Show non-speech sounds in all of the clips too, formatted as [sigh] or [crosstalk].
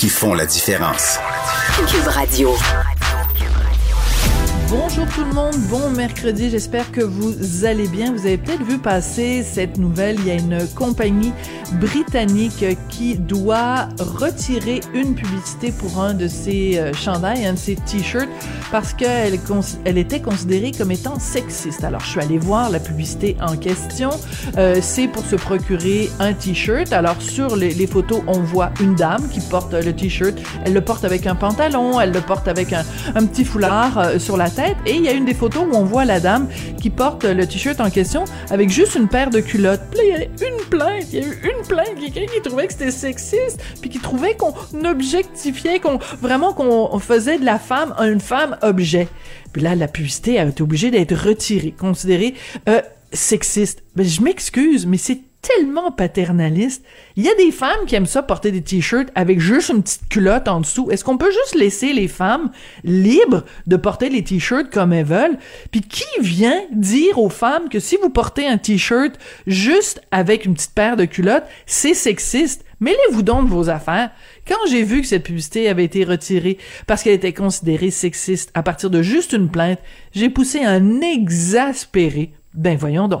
qui font la différence. Bonjour tout le monde, bon mercredi, j'espère que vous allez bien. Vous avez peut-être vu passer cette nouvelle, il y a une compagnie britannique qui doit retirer une publicité pour un de ses euh, chandails, un de ses t-shirts, parce qu'elle elle était considérée comme étant sexiste. Alors je suis allée voir la publicité en question, euh, c'est pour se procurer un t-shirt. Alors sur les, photos, on voit une dame qui porte le t-shirt, elle le porte avec un pantalon, elle le porte avec un, un petit foulard euh, sur la tête et il y a une des photos où on voit la dame qui porte le t-shirt en question avec juste une paire de culottes. Puis là, il y a une plainte, il y a eu une plainte, quelqu'un qui trouvait que c'était sexiste, puis qui trouvait qu'on objectifiait, qu'on vraiment qu'on faisait de la femme une femme objet. Puis là, la publicité a été obligée d'être retirée, considérée euh, sexiste. Ben, je m'excuse, mais c'est tellement paternaliste. Il y a des femmes qui aiment ça porter des t-shirts avec juste une petite culotte en dessous. Est-ce qu'on peut juste laisser les femmes libres de porter les t-shirts comme elles veulent? Puis qui vient dire aux femmes que si vous portez un t-shirt juste avec une petite paire de culottes, c'est sexiste? Mêlez-vous donc vos affaires. Quand j'ai vu que cette publicité avait été retirée parce qu'elle était considérée sexiste à partir de juste une plainte, j'ai poussé un exaspéré. Ben voyons donc.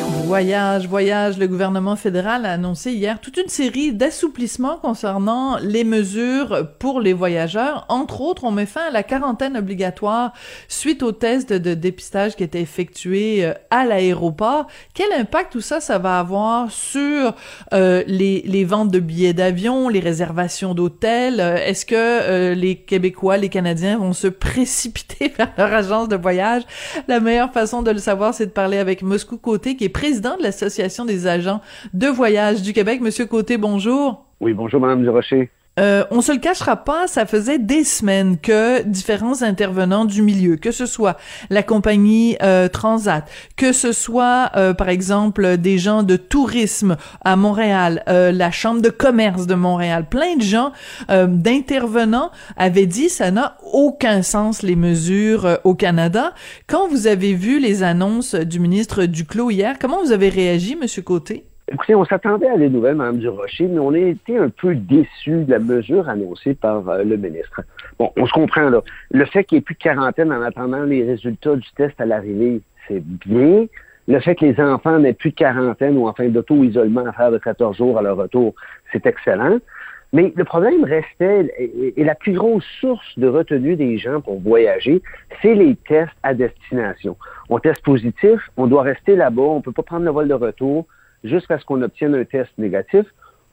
Voyage, voyage. Le gouvernement fédéral a annoncé hier toute une série d'assouplissements concernant les mesures pour les voyageurs. Entre autres, on met fin à la quarantaine obligatoire suite au test de dépistage qui était effectué euh, à l'aéroport. Quel impact tout ça, ça va avoir sur euh, les, ventes de billets d'avion, les réservations d'hôtels? Euh, est-ce que les Québécois, les Canadiens vont se précipiter [laughs] vers leur agence de voyage? La meilleure façon de le savoir, c'est de parler avec Moscou Côté, qui est président de l'Association des agents de voyage du Québec. Monsieur Côté, bonjour. Oui, bonjour, Madame Durocher. Euh, on se le cachera pas, ça faisait des semaines que différents intervenants du milieu, que ce soit la compagnie euh, Transat, que ce soit euh, par exemple des gens de tourisme à Montréal, euh, la chambre de commerce de Montréal, plein de gens euh, d'intervenants avaient dit ça n'a aucun sens les mesures au Canada. Quand vous avez vu les annonces du ministre Duclos hier, comment vous avez réagi, Monsieur Côté? Écoutez, on s'attendait à des nouvelles, Mme Durocher, mais on a été un peu déçus de la mesure annoncée par euh, le ministre. Bon, on se comprend, là. Le fait qu'il n'y ait plus de quarantaine en attendant les résultats du test à l'arrivée, c'est bien. Le fait que les enfants n'aient plus de quarantaine ou enfin d'auto-isolement à faire de 14 jours à leur retour, c'est excellent. Mais le problème restait, et la plus grosse source de retenue des gens pour voyager, c'est les tests à destination. On teste positif, on doit rester là-bas, on ne peut pas prendre le vol de retour, jusqu'à ce qu'on obtienne un test négatif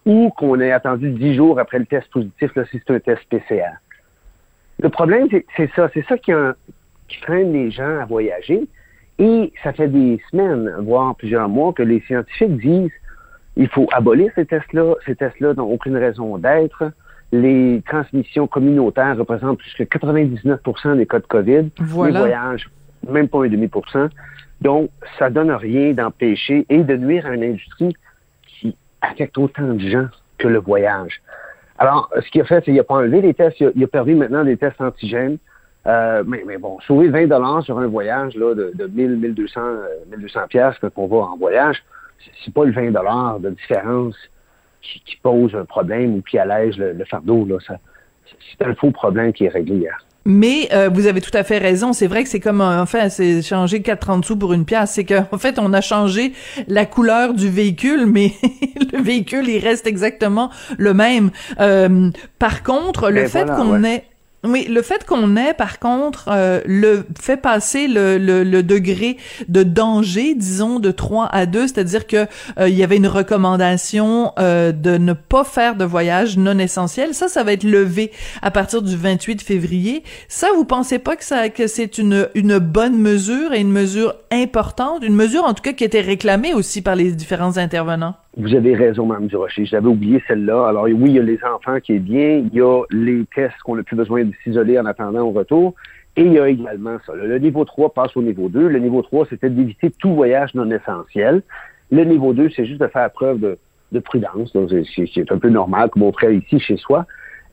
ou qu'on ait attendu dix jours après le test positif, là, si c'est un test PCR. Le problème, c'est ça. C'est ça qui, freine les gens à voyager. Et ça fait des semaines, voire plusieurs mois, que les scientifiques disent il faut abolir ces tests-là. Ces tests-là n'ont aucune raison d'être. Les transmissions communautaires représentent plus que 99% des cas de COVID. Voilà. Les voyages, même pas un demi. Donc, ça donne rien d'empêcher et de nuire à une industrie qui affecte autant de gens que le voyage. Alors, ce qu'il a fait, c'est qu'il n'a pas enlevé les tests, il a, a, permis maintenant des tests antigènes. Euh, mais, bon, sauver 20 dollars sur un voyage là, de, de 1000, 1200, 1200 pièces quand va en voyage, c'est pas le 20 dollars de différence qui, pose un problème ou qui allège le, fardeau. Là. C'est un faux problème qui est réglé hier. Mais euh, vous avez tout à fait raison. C'est vrai que c'est comme enfin c'est changer 4,30 sous pour une pièce. C'est qu'en [laughs] en fait on a changé la couleur du véhicule, mais [laughs] le véhicule il reste exactement le même. Euh, par contre, le Et fait voilà, qu'on ouais. ait oui, le fait qu'on ait, par contre, euh, le fait passer le, le, le degré de danger, disons, de 3 à 2, c'est-à-dire que euh, il y avait une recommandation euh, de ne pas faire de voyage non essentiel. Ça, ça va être levé à partir du 28 février. Ça, vous pensez pas que ça que c'est une une bonne mesure et une mesure importante, une mesure en tout cas qui était réclamée aussi par les différents intervenants? Vous avez raison, Mme Durocher. J'avais oublié celle-là. Alors, oui, il y a les enfants qui est bien. Il y a les tests qu'on n'a plus besoin de s'isoler en attendant au retour. Et il y a également ça. Le niveau 3 passe au niveau 2. Le niveau 3, c'était d'éviter tout voyage non essentiel. Le niveau 2, c'est juste de faire preuve de, de prudence. C'est- un peu normal, comme on ferait ici chez soi.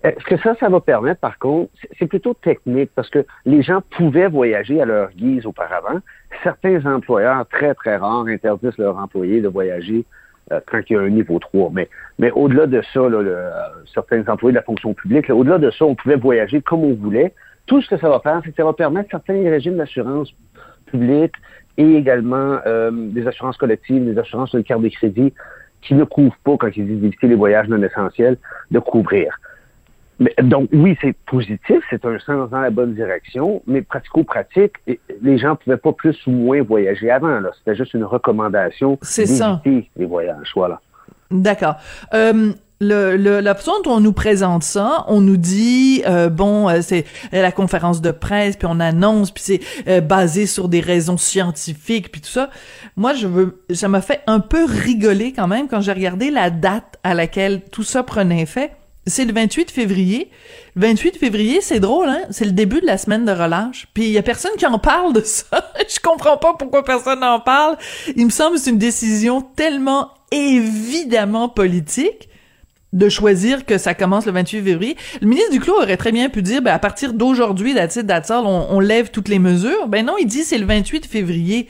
Est-ce que ça, ça va permettre, par contre, c'est plutôt technique parce que les gens pouvaient voyager à leur guise auparavant. Certains employeurs, très, très rares, interdisent leurs employés de voyager euh, quand il y a un niveau 3. Mais, mais au-delà de ça, là, le- euh, certains employés de la fonction publique, là, au-delà de ça, on pouvait voyager comme on voulait. Tout ce que ça va faire, c'est que ça va permettre certains régimes d'assurance publique et également euh, des assurances collectives, des assurances sur une carte de crédit qui ne couvrent pas, quand ils disent les voyages non essentiels, de couvrir. Mais, donc, oui, c'est positif, c'est un sens dans la bonne direction, mais pratico-pratique, les gens pouvaient pas plus ou moins voyager avant. là. C'était juste une recommandation C'est ça. d'éviter les voyages. Voilà. D'accord. Euh, le, le, la façon dont on nous présente ça, on nous dit euh, bon, euh, c'est la conférence de presse, puis on annonce, puis c'est euh, basé sur des raisons scientifiques, puis tout ça. Moi, je veux, ça m'a fait un peu rigoler quand même quand j'ai regardé la date à laquelle tout ça prenait effet. C'est le 28 février. Le 28 février, c'est drôle, hein? C'est le début de la semaine de relâche. Puis il y a personne qui en parle de ça. [laughs] Je comprends pas pourquoi personne n'en parle. Il me semble que c'est une décision tellement évidemment politique de choisir que ça commence le 28 février. Le ministre Duclos aurait très bien pu dire, ben, à partir d'aujourd'hui, that's all, on, on lève toutes les mesures. Ben non, il dit c'est le 28 février.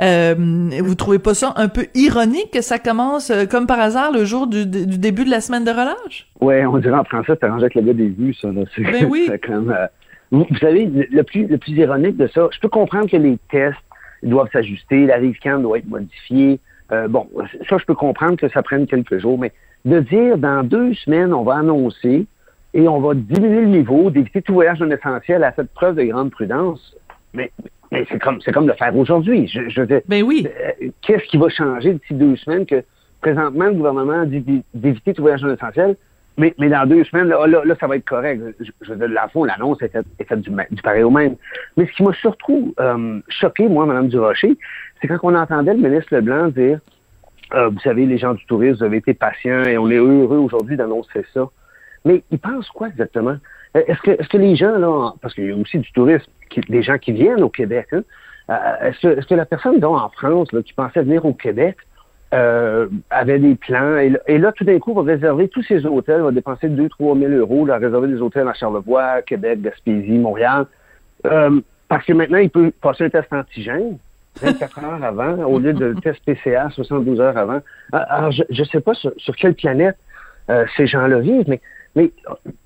Euh, vous trouvez pas ça un peu ironique que ça commence euh, comme par hasard le jour du, du début de la semaine de relâche? Ouais, on dirait en français, c'est arrangé avec le gars des vues, ça. Là. Ben oui. [laughs] comme, euh, vous, vous savez, le, le plus, le plus ironique de ça, je peux comprendre que les tests doivent s'ajuster, la RIVCAN doit être modifiée. Euh, bon, ça, je peux comprendre que ça prenne quelques jours, mais de dire dans deux semaines, on va annoncer et on va diminuer le niveau, d'éviter tout voyage non essentiel à cette preuve de grande prudence, mais, mais c'est comme c'est comme le faire aujourd'hui. Je, je veux dire, Ben oui. euh, qu'est-ce qui va changer d'ici deux semaines que présentement le gouvernement dit d'é- d'éviter tout voyage non essentiel, mais, mais dans deux semaines, là, là, là, ça va être correct. Je, je veux dire, la fond, l'annonce est faite, est faite du, du pareil au même. Mais ce qui m'a surtout euh, choqué, moi, Mme Durocher, c'est quand on entendait le ministre Leblanc dire euh, vous savez, les gens du tourisme, vous avez été patients et on est heureux aujourd'hui d'annoncer ça. Mais ils pensent quoi exactement? Euh, Est-ce que, est-ce que les gens, là, parce qu'il y a aussi du tourisme, des gens qui viennent au Québec, hein, euh, est-ce, que, est-ce que la personne, donc, en France, là, qui pensait venir au Québec, euh, avait des plans, et, là- et là, tout d'un coup, va réserver tous ses hôtels, va dépenser 2-3 000 euros, là, réserver des hôtels à Charlevoix, Québec, Gaspésie, Montréal, euh, parce que maintenant, il peut passer un test antigène 24 heures avant, au lieu de test PCA 72 heures avant. Ah, Alors, je ne sais pas sur, sur quelle planète euh, ces gens-là vivent, mais, mais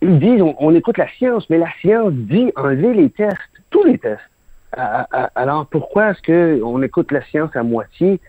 ils disent, on, on écoute la science, mais la science dit enlever les tests, tous les tests. Ah, ah, Alors, pourquoi est-ce qu'on écoute la science à moitié?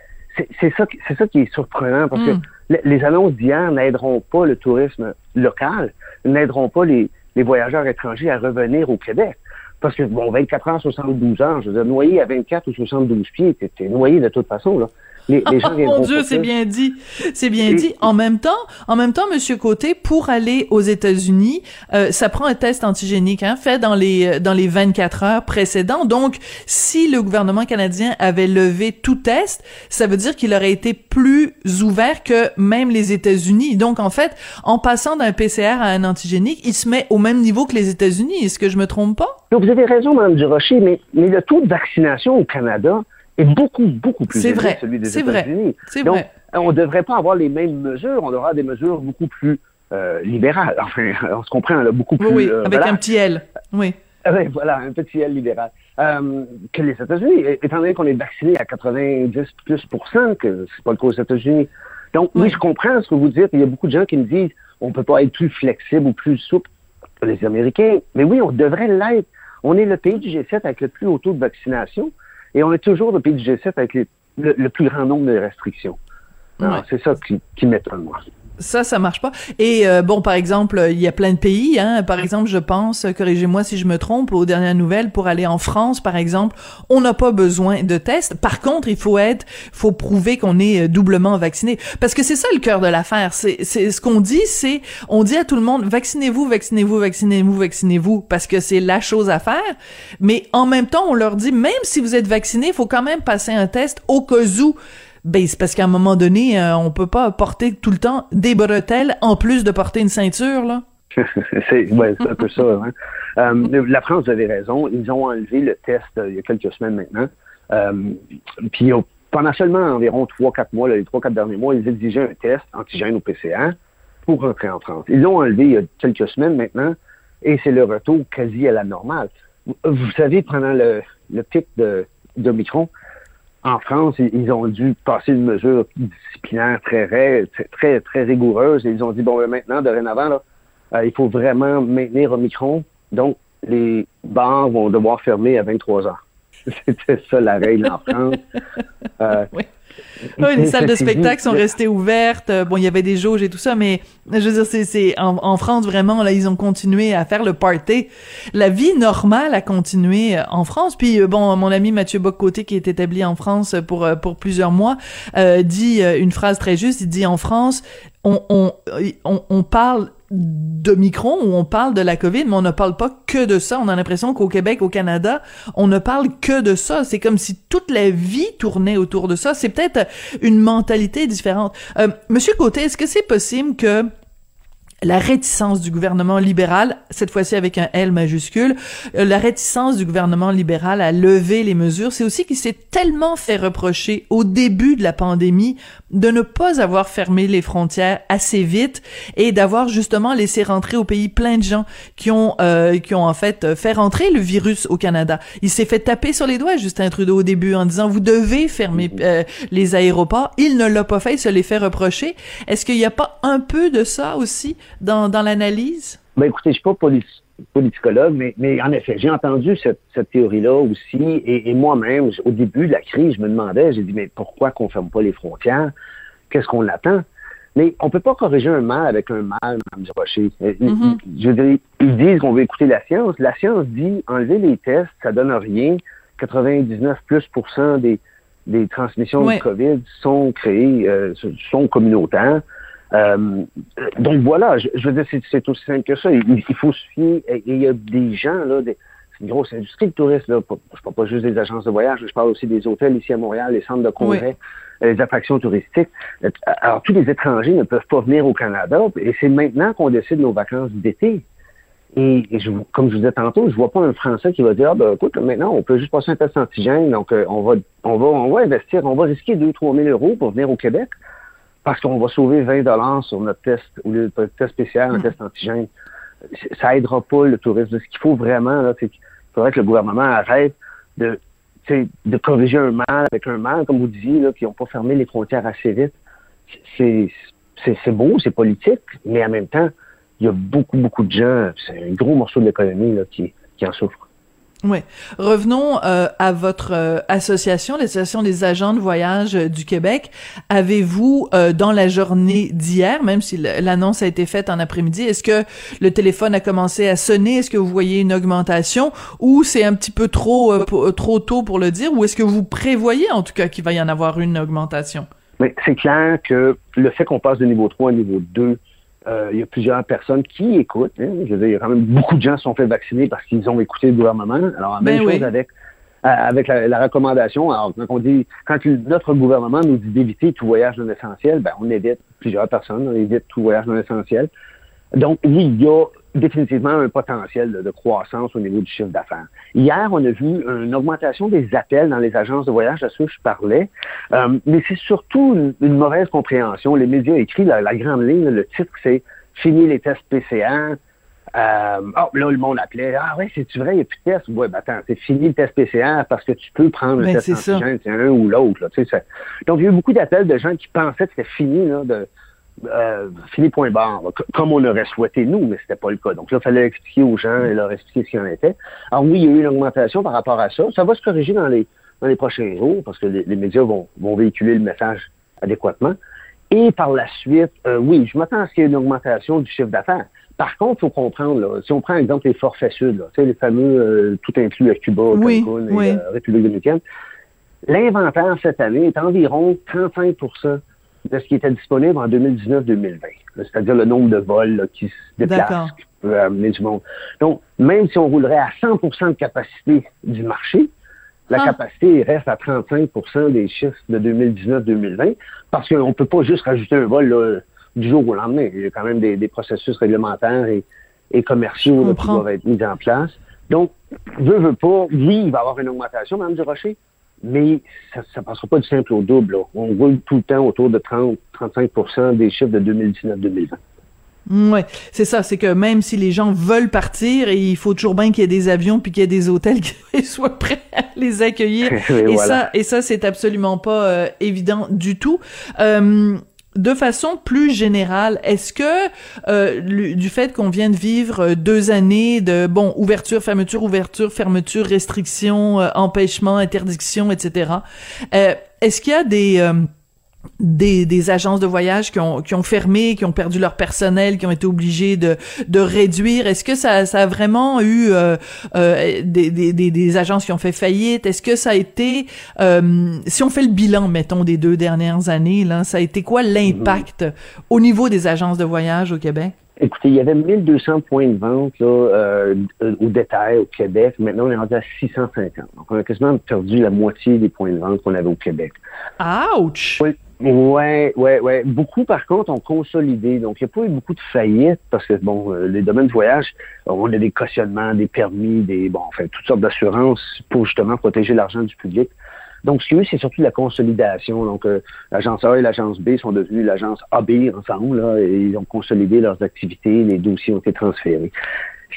C'est ça, ça qui est surprenant, parce Mm. que le- les annonces d'hier n'aideront pas le tourisme local, n'aideront pas les, les voyageurs étrangers à revenir au Québec. Parce que, bon, 24 heures, 72 heures, je veux dire, noyé à 24 ou 72 pieds, t'es noyé de toute façon, là. Les, les gens Oh mon Dieu, c'est bien dit, c'est bien dit. En même temps, en même temps, Monsieur Côté, pour aller aux États-Unis, euh, ça prend un test antigénique, hein, fait dans les euh, dans les 24 heures précédentes. Donc, si le gouvernement canadien avait levé tout test, ça veut dire qu'il aurait été plus ouvert que même les États-Unis. Donc, en fait, en passant d'un PCR à un antigénique, il se met au même niveau que les États-Unis. Est-ce que je me trompe pas? Non, vous avez raison, Mme Durocher, mais, mais le taux de vaccination au Canada est beaucoup, beaucoup plus élevé vrai, que celui des États-Unis. Donc, vrai. on ne devrait pas avoir les mêmes mesures, on avoir des mesures beaucoup plus euh, libérales. [laughs] Enfin, on se comprend, là, beaucoup plus... Oui, oui, euh, avec voilà. un petit L. Oui. Ah ouais, voilà, un petit L libéral. Euh, que les États-Unis, étant donné qu'on est vacciné à 90 plus pour cent, que c'est pas le cas aux États-Unis. Donc, oui, Oui. je comprends ce que vous dites. Il y a beaucoup de gens qui me disent on peut pas être plus flexible ou plus souple que les Américains. Mais oui, on devrait l'être. On est le pays du G7 avec le plus haut taux de vaccination et on est toujours le pays du G7 avec le, le plus grand nombre de restrictions. C'est ça qui, qui m'étonne, moi. Ça, ça marche pas. Et euh, bon, par exemple, il y a plein de pays. Hein. Par exemple, je pense, corrigez-moi si je me trompe, aux dernières nouvelles, pour aller en France, par exemple, on n'a pas besoin de tests. Par contre, il faut être, faut prouver qu'on est euh, doublement vacciné, parce que c'est ça le cœur de l'affaire. C'est, c'est ce qu'on dit, c'est, on dit à tout le monde, vaccinez-vous, vaccinez-vous, vaccinez-vous, vaccinez-vous, parce que c'est la chose à faire. Mais en même temps, on leur dit, même si vous êtes vacciné, il faut quand même passer un test au cas où ben, c'est parce qu'à un moment donné, euh, on peut pas porter tout le temps des bretelles en plus de porter une ceinture, là. [laughs] c'est un peu ça. Hein. Euh, la France, vous avez raison. Ils ont enlevé le test euh, il y a quelques semaines maintenant. puis pendant seulement environ 3-4 mois, les 3-4 derniers mois, ils exigeaient un test antigène au PCA pour rentrer en France. Ils l'ont enlevé il y a quelques semaines maintenant et c'est le retour quasi à la normale. Vous savez, pendant le, le pic de, de Micron, en France, ils ont dû passer une mesure disciplinaire très, très, très rigoureuse. Et ils ont dit, bon, ben, maintenant, dorénavant, là, euh, il faut vraiment maintenir Omicron. Donc, les bars vont devoir fermer à 23 heures. [laughs] C'était ça la règle en France. Euh, oui. Oui, les salles de spectacle sont restées ouvertes. Bon, il y avait des jauges et tout ça, mais je veux dire, c'est, en, France vraiment là, ils ont continué à faire le party. La vie normale a continué euh, en France. Puis euh, bon, mon ami Mathieu Boccoté, qui est établi en France pour euh, pour plusieurs mois, euh, dit une phrase très juste. Il dit en France, on, on, on parle de Micron où on parle de la COVID, mais on ne parle pas que de ça. On a l'impression qu'au Québec, au Canada, on ne parle que de ça. C'est comme si toute la vie tournait autour de ça. C'est peut-être une mentalité différente. Euh, Monsieur Côté, est-ce que c'est possible que la réticence du gouvernement libéral, cette fois-ci avec un L majuscule, euh, la réticence du gouvernement libéral à lever les mesures, c'est aussi qu'il s'est tellement fait reprocher au début de la pandémie de ne pas avoir fermé les frontières assez vite et d'avoir justement laissé rentrer au pays plein de gens qui ont euh, qui ont en fait fait rentrer le virus au Canada. Il s'est fait taper sur les doigts Justin Trudeau au début en disant vous devez fermer euh, les aéroports. Il ne l'a pas fait, il se les fait reprocher. Est-ce qu'il n'y a pas un peu de ça aussi dans, dans l'analyse? Ben écoutez, je suis pas politicologue, mais, mais en effet, j'ai entendu cette, cette théorie-là aussi, et, et moi-même, au début de la crise, je me demandais, j'ai dit, mais pourquoi qu'on ferme pas les frontières? Qu'est-ce qu'on attend? Mais on peut pas corriger un mal avec un mal, Mme Durocher. Mm Je veux dire, ils disent qu'on veut écouter la science. La science dit, enlever les tests, ça donne rien. 99 plus des, des transmissions de COVID sont créées, euh, sont communautaires. Euh, donc voilà, je, veux dire, c'est aussi simple que ça. Il, faut se fier. Et il y a des gens, là, c'est une grosse industrie de tourisme. Là. Je parle pas juste des agences de voyage, je parle aussi des hôtels ici à Montréal, les centres de congrès, les attractions touristiques. Alors, tous les étrangers ne peuvent pas venir au Canada. Et c'est maintenant qu'on décide nos vacances d'été. Et, je, comme je vous disais tantôt, je vois pas un Français qui va dire, ah, ben, écoute, maintenant, on peut juste passer un test antigène, donc euh, on va, on va, on va investir, on va risquer 2-3 000 euros pour venir au Québec parce qu'on va sauver 20 dollars sur notre test ou le test spécial, un hmm. test antigène. Ça aidera pas le tourisme. Ce qu'il faut vraiment, là, c'est qu'il faudrait que le gouvernement arrête de, de corriger un mal avec un mal, comme vous disiez, là, qui n'ont pas fermé les frontières assez vite. C'est, c'est, beau, c'est politique, mais en même temps, il y a beaucoup, beaucoup de gens, c'est un gros morceau de l'économie là, qui, qui en souffre. Oui. Revenons euh, à votre euh, association, l'association des agents de voyage euh, du Québec. Avez-vous, dans la journée d'hier, même si l'annonce a été faite en après-midi, est-ce que le téléphone a commencé à sonner? Est-ce que vous voyez une augmentation? Ou c'est un petit peu trop trop tôt pour le dire? Ou est-ce que vous prévoyez en tout cas qu'il va y en avoir une augmentation? Mais c'est clair que le fait qu'on passe de niveau 3 à niveau 2 euh, il y a plusieurs personnes qui écoutent. Hein. Je veux dire, il y a quand même beaucoup de gens qui sont fait vacciner parce qu'ils ont écouté le gouvernement. Alors, même ben chose avec euh, avec la, recommandation. Alors, quand on dit, quand notre gouvernement nous dit d'éviter tout voyage non essentiel, ben, on évite plusieurs personnes, on évite tout voyage non essentiel. Donc, oui, il y a définitivement un potentiel de, croissance au niveau du chiffre d'affaires. Hier, on a vu une augmentation des appels dans les agences de voyage, à ce que je parlais, euh, mais c'est surtout une, mauvaise compréhension. Les médias écrits, la, la grande ligne, le titre, c'est « Fini les tests PCR euh, oh, là, le monde appelait. Ah ouais, c'est-tu vrai, il n'y a plus de test? Ouais, ben attends, c'est fini le test PCR parce que tu peux prendre le ben, test antigène, c'est un ou l'autre. Tu sais, Donc, il y a eu beaucoup d'appels de gens qui pensaient que c'était fini là, de, euh, fini point barre, comme on aurait souhaité nous, mais c'était pas le cas. Donc là, il fallait expliquer aux gens et leur expliquer ce qu'il en était. Alors oui, il y a eu une augmentation par rapport à ça. Ça va se corriger dans les, dans les prochains jours parce que les, les médias vont, vont véhiculer le message adéquatement. Et par la suite, euh, oui, je m'attends à ce qu'il y ait une augmentation du chiffre d'affaires. Par contre, il faut comprendre, là, si on prend exemple les forfaits sud, là, les fameux euh, tout inclus à Cuba, Oui, Cancun et oui. euh, République dominicaine, l'inventaire cette année est environ 35 de ce qui était disponible en 2019-2020. Là, C'est-à-dire le nombre de vols là, qui se déplacent, qui peut amener du monde. Donc, même si on roulerait à 100% de capacité du marché, la Ah. capacité reste à 35% des chiffres de 2019-2020 parce qu'on ne peut pas juste rajouter un vol là, du jour au lendemain. Il y a quand même des, des processus réglementaires et, et commerciaux là, qui doivent être mis en place. Donc, veut, veut pas, oui, il va y avoir une augmentation, Mme Durocher, mais ça ne passera pas du simple au double. là. On roule tout le temps autour de 30-35% des chiffres de 2019-2020. Ouais, c'est ça, c'est que même si les gens veulent partir, et il faut toujours bien qu'il y ait des avions puis qu'il y ait des hôtels [laughs] qui soient prêts à les accueillir. [laughs] Et et, voilà. ça, et ça, c'est absolument pas euh, évident du tout. Euh, de façon plus générale, est-ce que euh, du fait qu'on vient de vivre euh, deux années de bon ouverture, fermeture, ouverture, fermeture, restriction, euh, empêchement, interdiction, etc. euh, est-ce qu'il y a des des, agences de voyage qui ont, qui ont fermé, qui ont perdu leur personnel, qui ont été obligés de, réduire. Est-ce que ça, a vraiment eu euh, euh, des agences qui ont fait faillite? Est-ce que ça a été, euh, si on fait le bilan, mettons, des deux dernières années, là, ça a été quoi l'impact au niveau des agences de voyage au Québec? Écoutez, il y avait 1200 points de vente là, euh, euh, au détail au Québec. Maintenant, on est rendu à 650. Donc, on a quasiment perdu la moitié des points de vente qu'on avait au Québec. Ouch! Oui. Ouais, ouais, ouais. Beaucoup, par contre, ont consolidé. Donc, il n'y a pas eu beaucoup de faillites parce que, bon, euh, les domaines de voyage, on a des cautionnements, des permis, des, bon, enfin, toutes sortes d'assurances pour justement protéger l'argent du public. Donc, ce qu'il y a eu, c'est surtout la consolidation. Donc, euh, l'agence A et l'agence B sont devenues l'agence AB ensemble, là, et ils ont consolidé leurs activités, les dossiers ont été transférés.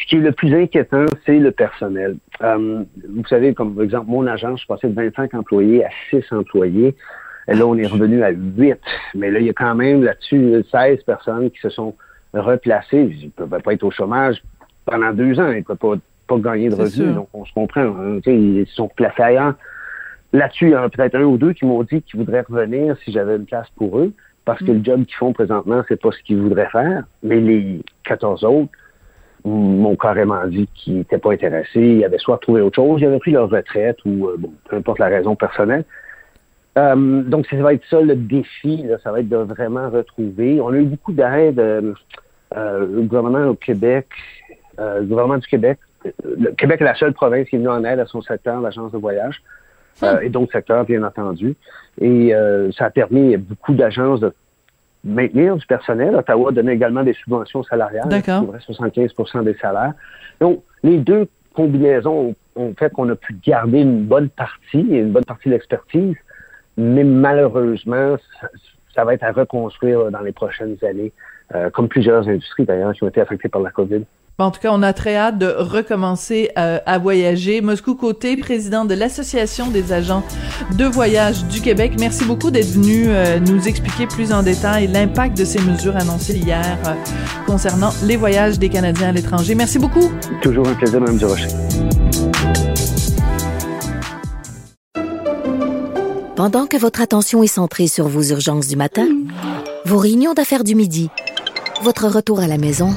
Ce qui est le plus inquiétant, c'est le personnel. Euh, vous savez, comme par exemple, mon agence, je suis passé de 25 employés à 6 employés. Et là, on est revenu à 8. Mais là, il y a quand même là-dessus 16 personnes qui se sont replacées. Ils ne peuvent pas être au chômage pendant deux ans. Ils ne peuvent pas, pas gagner de revenus. Donc, on se comprend. hein. Ils se sont placés ailleurs. Là-dessus, il y en a peut-être un ou deux qui m'ont dit qu'ils voudraient revenir si j'avais une place pour eux. Parce que le job qu'ils font présentement, c'est pas ce qu'ils voudraient faire. Mais les 14 autres m'ont carrément dit qu'ils n'étaient pas intéressés. Ils avaient soit trouvé autre chose, ils avaient pris leur retraite ou, euh, bon, peu importe la raison personnelle. Euh, donc, ça va être ça le défi, là, ça va être de vraiment retrouver. On a eu beaucoup d'aide, euh, euh, le gouvernement au Québec, le gouvernement du Québec. Le Québec est la seule province qui est venue en aide à son secteur, l'agence de voyage, euh, et d'autres secteurs, bien entendu. Et euh, ça a permis à beaucoup d'agences de maintenir du personnel. Ottawa donnait également des subventions salariales couvraient 75% des salaires. Donc, les deux combinaisons ont, ont fait qu'on a pu garder une bonne partie, une bonne partie de l'expertise, mais malheureusement, ça, ça va être à reconstruire là, dans les prochaines années, euh, comme plusieurs industries d'ailleurs qui ont été affectées par la COVID. Bon, en tout cas, on a très hâte de recommencer euh, à voyager. Moscou Côté, président de l'Association des agents de voyage du Québec, merci beaucoup d'être venu euh, nous expliquer plus en détail l'impact de ces mesures annoncées hier euh, concernant les voyages des Canadiens à l'étranger. Merci beaucoup. Toujours un plaisir, Mme Durocher. Pendant que votre attention est centrée sur vos urgences du matin, vos réunions d'affaires du midi, votre retour à la maison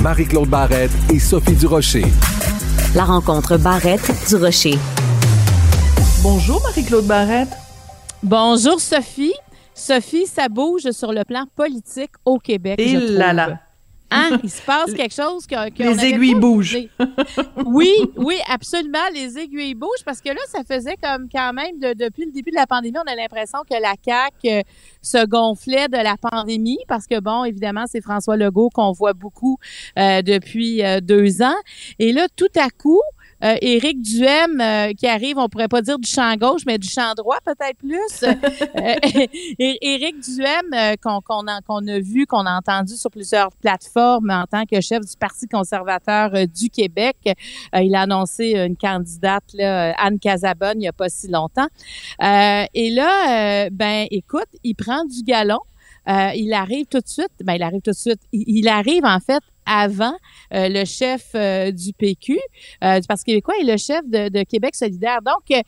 Marie-Claude Barrette et Sophie Durocher. La rencontre Barrette-Durocher. Bonjour Marie-Claude Barrette. Bonjour Sophie. Sophie, ça bouge sur le plan politique au Québec. Et je là trouve. là. Hein? [laughs] Il se passe quelque chose que, Les aiguilles pas bougent. [laughs] Oui, oui, absolument. Les aiguilles bougent parce que là, ça faisait comme quand même de- depuis le début de la pandémie, on a l'impression que la CAQ euh, se gonflait de la pandémie parce que bon, évidemment, c'est François Legault qu'on voit beaucoup euh, depuis euh, deux ans. Et là, tout à coup, euh, Éric Duhem euh, qui arrive, on pourrait pas dire du champ gauche, mais du champ droit peut-être plus. [laughs] Euh, [laughs] Éric Duhem, euh, qu'on a, vu, qu'on a entendu sur plusieurs plateformes en tant que chef du Parti conservateur euh, du Québec. Il a annoncé une candidate, là, Anne Casabonne, il n'y a pas si longtemps. Et là, ben, écoute, il prend du galon. Euh, il arrive tout de suite. Ben, il arrive tout de suite. Il, il arrive en fait avant euh, le chef euh, du PQ, euh, du Parti québécois, et le chef de, Québec solidaire. Donc,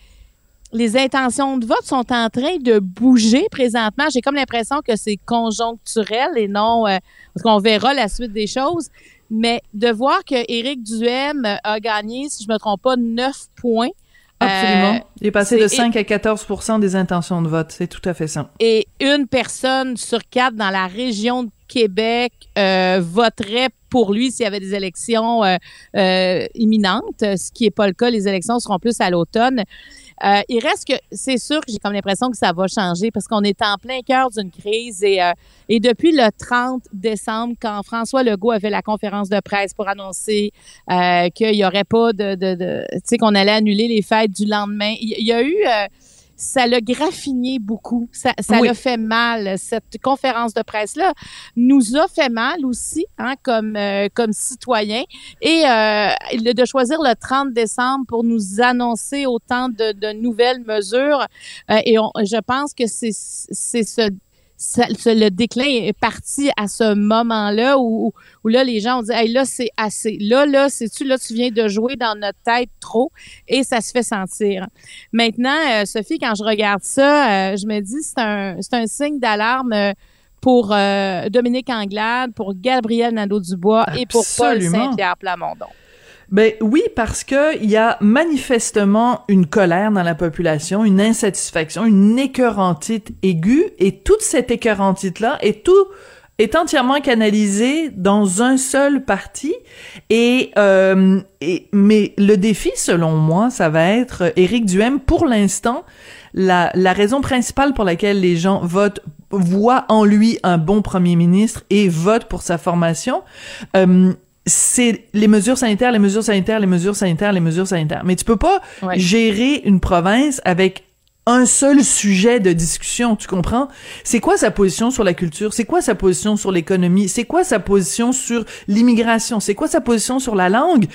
les intentions de vote sont en train de bouger présentement. J'ai comme l'impression que c'est conjoncturel et non parce qu'on verra la suite des choses. Mais de voir que Éric Duhem a gagné, si je me trompe pas, 9 points. Absolument. Euh, Il est passé de c'est- 5 à 14% des intentions de vote. C'est tout à fait ça. et une personne sur quatre dans la région de Québec euh, voterait pour lui s'il y avait des élections euh, imminentes, ce qui n'est pas le cas. Les élections seront plus à l'automne. Euh, il reste que c'est sûr que j'ai comme l'impression que ça va changer parce qu'on est en plein cœur d'une crise et, euh, et depuis le 30 décembre, quand François Legault avait la conférence de presse pour annoncer euh, qu'il n'y aurait pas de, de, de tu sais, qu'on allait annuler les fêtes du lendemain, il il y a eu euh, ça l'a graffiné beaucoup. Ça, ça Oui. l'a fait mal. Cette conférence de presse-là nous a fait mal aussi, hein, comme, euh, comme citoyens. Et euh, de choisir le 30 décembre pour nous annoncer autant de, de nouvelles mesures. euh, et on, je pense que c'est c'est ce ça- le déclin est parti à ce moment-là où, où- où là, les gens ont dit, hey, là, c'est assez. Là, là, c'est-tu, là, tu viens de jouer dans notre tête trop et ça se fait sentir. Maintenant, euh, Sophie, quand je regarde ça, euh, je me dis, c'est un, c'est un signe d'alarme euh, pour euh, Dominique Anglade, pour Gabriel Nadeau-Dubois et pour Paul. Saint-Pierre Plamondon. Ben oui, parce que il y a manifestement une colère dans la population, une insatisfaction, une écœurantite aiguë, et toute cette écœurantite-là est tout est entièrement canalisée dans un seul parti. Et, euh, mais le défi, selon moi, ça va être euh, Éric Duhem. Pour l'instant, la, la raison principale pour laquelle les gens votent voient en lui un bon premier ministre et votent pour sa formation. Euh, c'est les mesures sanitaires, les mesures sanitaires, les mesures sanitaires, les mesures sanitaires. Mais tu peux pas Ouais. gérer une province avec un seul sujet de discussion, tu comprends? C'est quoi sa position sur la culture? C'est quoi sa position sur l'économie? C'est quoi sa position sur l'immigration? C'est quoi sa position sur la langue?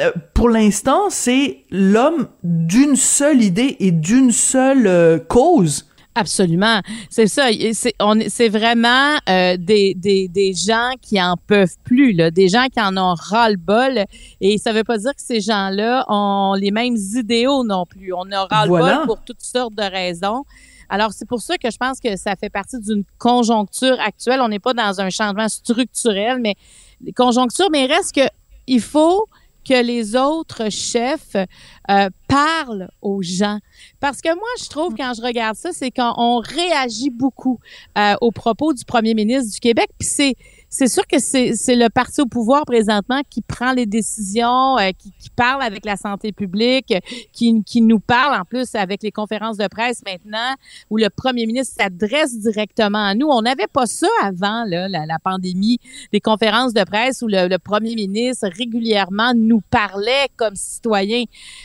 Euh, pour l'instant, c'est l'homme d'une seule idée et d'une seule euh, cause. Absolument. C'est ça. C'est on est- c'est vraiment euh, des, des, des gens qui en peuvent plus, là, des gens qui en ont ras-le-bol. Et ça veut pas dire que ces gens-là ont les mêmes idéaux non plus. On a ras-le-bol Voilà. pour toutes sortes de raisons. Alors, c'est pour ça que je pense que ça fait partie d'une conjoncture actuelle. On n'est pas dans un changement structurel, mais des conjonctures, mais il reste que il faut que les autres chefs euh, parlent aux gens. Parce que moi, je trouve, quand je regarde ça, c'est qu'on on réagit beaucoup euh, aux propos du premier ministre du Québec. Puis c'est c'est sûr que c'est le parti au pouvoir présentement qui prend les décisions, euh, qui, qui parle avec la santé publique, qui, qui nous parle en plus avec les conférences de presse maintenant, où le premier ministre s'adresse directement à nous. On n'avait pas ça avant là, la, la pandémie, des conférences de presse où le, le premier ministre régulièrement nous parlait comme citoyens.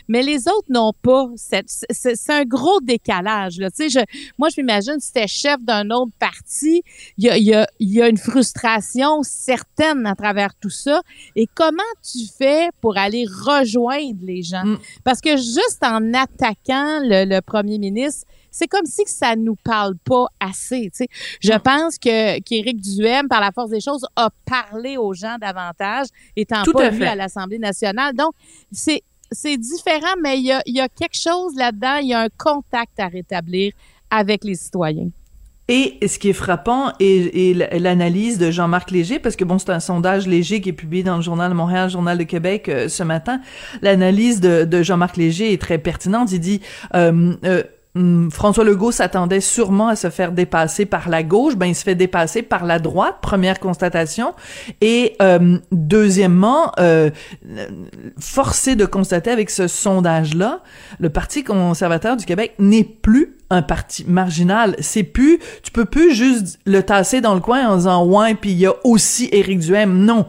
Mais les autres n'ont pas. c'est un gros décalage. Là. Tu sais, je, moi, je m'imagine si c'était chef d'un autre parti, il y a, il y, a, il y a une frustration frustration certaine à travers tout ça. Et comment tu fais pour aller rejoindre les gens? Mm. Parce que juste en attaquant le, le premier ministre, c'est comme si ça nous parle pas assez. tu sais. Je Mm. pense que qu'Éric Duhem, par la force des choses, a parlé aux gens davantage, étant Tout pas à lui fait. à l'Assemblée nationale. Donc, c'est c'est différent, mais il y a, y a quelque chose là-dedans, il y a un contact à rétablir avec les citoyens. Et ce qui est frappant est, est l'analyse de Jean-Marc Léger, parce que bon, c'est un sondage léger qui est publié dans le Journal Montréal, Journal de Québec euh, ce matin. L'analyse de, de Jean-Marc Léger est très pertinente. Il dit euh, euh, hum, François Legault s'attendait sûrement à se faire dépasser par la gauche, ben il se fait dépasser par la droite, première constatation. Et euh, deuxièmement, euh, forcé de constater avec ce sondage-là, le Parti conservateur du Québec n'est plus un parti marginal. C'est plus, tu peux plus juste le tasser dans le coin en disant ouais, puis il y a aussi Éric Duhem. Non.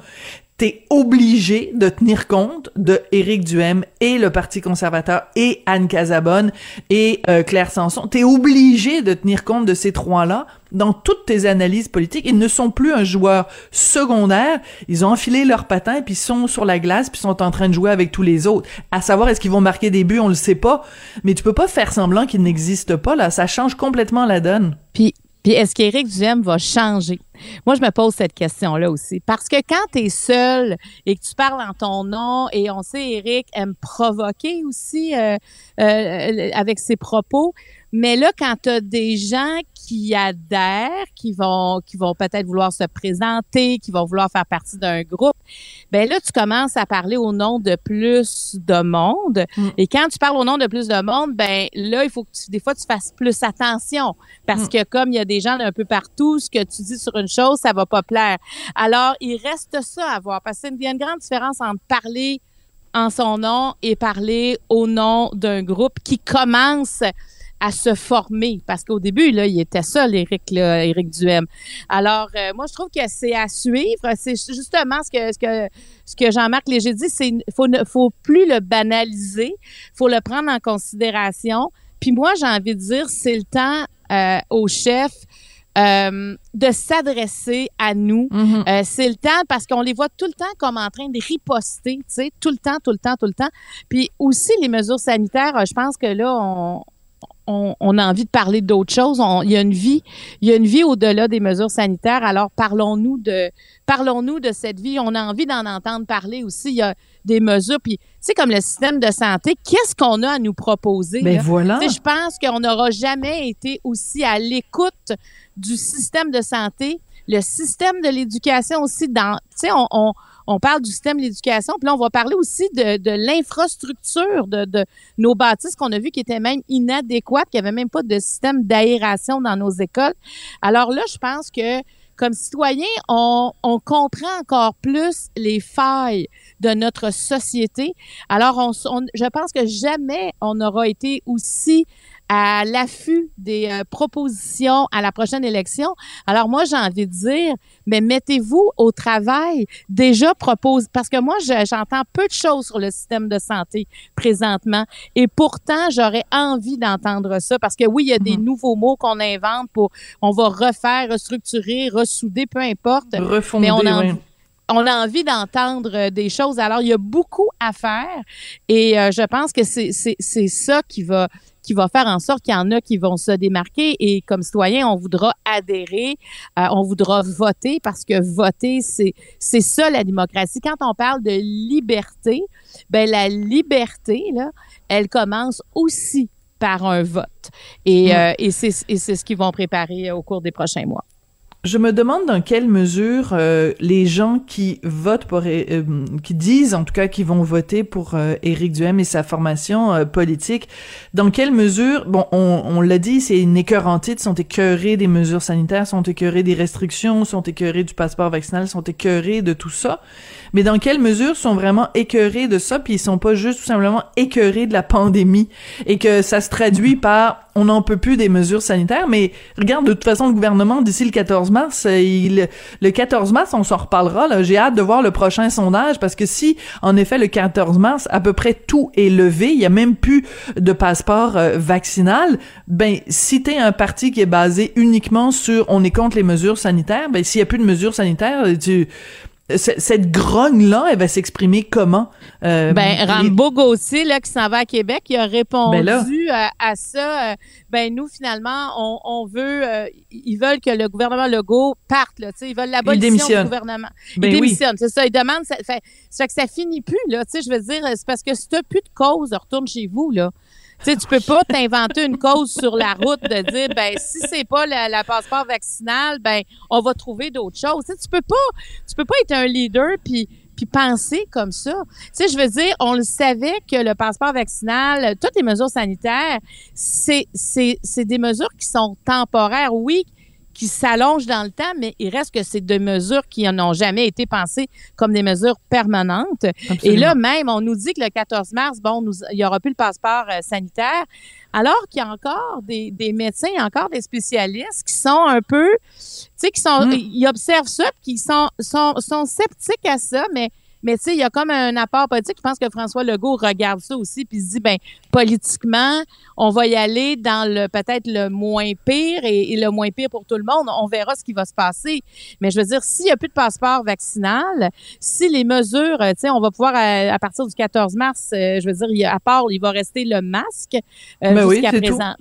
T'es obligé de tenir compte de Éric Duhem et le Parti conservateur et Anne Casabonne et euh, Claire Sanson. T'es obligé de tenir compte de ces trois-là dans toutes tes analyses politiques. Ils ne sont plus un joueur secondaire. Ils ont enfilé leurs patins puis sont sur la glace puis sont en train de jouer avec tous les autres. À savoir est-ce qu'ils vont marquer des buts, on le sait pas. Mais tu peux pas faire semblant qu'ils n'existent pas là. Ça change complètement la donne. Puis, est-ce qu'Éric Duhem va changer? Moi, je me pose cette question-là aussi. Parce que quand tu es seul et que tu parles en ton nom, et on sait, Éric aime provoquer aussi euh, euh, avec ses propos, mais là, quand tu as des gens qui adhèrent, qui vont, qui vont peut-être vouloir se présenter, qui vont vouloir faire partie d'un groupe, ben là, tu commences à parler au nom de plus de monde. Et quand tu parles au nom de plus de monde, ben là, il faut que tu, des fois, tu fasses plus attention. Parce Mm. que comme il y a des gens d'un peu partout, ce que tu dis sur une chose, ça va pas plaire. Alors, il reste ça à voir. Parce qu'il y a une grande différence entre parler en son nom et parler au nom d'un groupe qui commence à se former parce qu'au début là il était seul Éric là, Éric Duhem. Alors euh, moi je trouve que c'est à suivre, c'est justement ce que ce que ce que Jean-Marc Léger dit, c'est faut ne faut plus le banaliser, faut le prendre en considération. Puis moi j'ai envie de dire c'est le temps euh, au chef euh, de s'adresser à nous. Euh, c'est le temps parce qu'on les voit tout le temps comme en train de riposter, tu sais, tout le temps, tout le temps, tout le temps. Puis aussi les mesures sanitaires, euh, je pense que là on on, on a envie de parler d'autres choses. On- Il y a une vie, il y a une vie au-delà des mesures sanitaires. Alors parlons-nous de parlons-nous de cette vie. On a envie d'en entendre parler aussi. Il y a des mesures. Puis c'est comme le système de santé. Qu'est-ce qu'on a à nous proposer Ben là? voilà. Je pense qu'on n'aura jamais été aussi à l'écoute du système de santé, le système de l'éducation aussi. Dans, tu sais, on, on, on parle du système de l'éducation, puis là, on va parler aussi de, de l'infrastructure de, de nos bâtisses qu'on a vu qui étaient même inadéquates, qu'il n'y avait même pas de système d'aération dans nos écoles. Alors là, je pense que comme citoyens, on, on comprend encore plus les failles de notre société. Alors, on, on- je pense que jamais on n'aura été aussi à l'affût des euh, propositions à la prochaine élection. Alors moi, j'ai envie de dire, mais mettez-vous au travail. Déjà propose, parce que moi, je- j'entends peu de choses sur le système de santé présentement, et pourtant, j'aurais envie d'entendre ça, parce que oui, il y a des nouveaux mots qu'on invente pour, on va refaire, restructurer, ressouder, peu importe. Refonder, mais on a oui. envie- on a envie d'entendre euh, des choses. Alors, il y a beaucoup à faire et euh, je pense que c'est c'est c'est ça qui va qui va faire en sorte qu'il y en a qui vont se démarquer et comme citoyen, on voudra adhérer, euh, on voudra voter parce que voter, c'est c'est ça la démocratie. Quand on parle de liberté, ben la liberté là, elle commence aussi par un vote et, euh, et c'est et c'est ce qu'ils vont préparer au cours des prochains mois. Je me demande dans quelle mesure euh, les gens qui votent pour, euh, qui disent en tout cas qu'ils vont voter pour euh, Éric Duhem et sa formation politique, dans quelle mesure, bon, on, on l'a dit, c'est une écœurantite, sont écœurés des mesures sanitaires, sont écœurés des restrictions, sont écœurés du passeport vaccinal, sont écœurés de tout ça, mais dans quelle mesure sont vraiment écœurés de ça, puis ils sont pas juste tout simplement écœurés de la pandémie? Et que ça se traduit par on n'en peut plus des mesures sanitaires, mais regarde, de toute façon, le gouvernement, d'ici le 14 mars, euh, le 14 mars, on s'en reparlera. J'ai hâte de voir le prochain sondage, parce que si, en effet, le 14 mars, à peu près tout est levé, il y a même plus de passeport euh, vaccinal, ben, si t'es un parti qui est basé uniquement sur on est contre les mesures sanitaires, ben, s'il y a plus de mesures sanitaires, tu, cette grogne-là, elle va s'exprimer comment? Euh, ben, Rambo Gauthier, là, qui s'en va à Québec, il a répondu ben à, ça. Euh, ben, nous, finalement, on, veut, euh, ils veulent que le gouvernement Legault parte, là, tu sais, ils veulent l'abolition du gouvernement. Ben il démissionne, c'est ça. Ils demandent, ça fait, ça que ça finit plus, là, tu sais, je veux dire, c'est parce que si t'as plus de cause, retourne chez vous, là. Tu tu peux pas t'inventer une cause sur la route de dire, ben, si c'est pas la, passeport vaccinal, ben, on va trouver d'autres choses. Tu, tu peux pas, tu peux pas être un leader puis puis penser comme ça. Tu sais, je veux dire, on le savait que le passeport vaccinal, toutes les mesures sanitaires, c'est c'est c'est des mesures qui sont temporaires. Oui, qui s'allongent dans le temps, mais il reste que c'est des mesures qui n'ont jamais été pensées comme des mesures permanentes. Et là même, on nous dit que le 14 mars, bon, nous, il y aura plus le passeport euh, sanitaire, alors qu'il y a encore des, des médecins, encore des spécialistes qui sont un peu, tu sais, qui sont, mm. ils observent ça, qui sont, sont, sont sceptiques à ça, mais mais tu sais, il y a comme un apport politique. Je pense que François Legault regarde ça aussi, puis se dit, ben politiquement, on va y aller dans le peut-être le moins pire et, le moins pire pour tout le monde. On verra ce qui va se passer. Mais je veux dire, s'il n'y a plus de passeport vaccinal, si les mesures, tu sais, on va pouvoir à, partir du 14 mars, euh, je veux dire, à part, il va rester le masque euh, ben jusqu'à présent.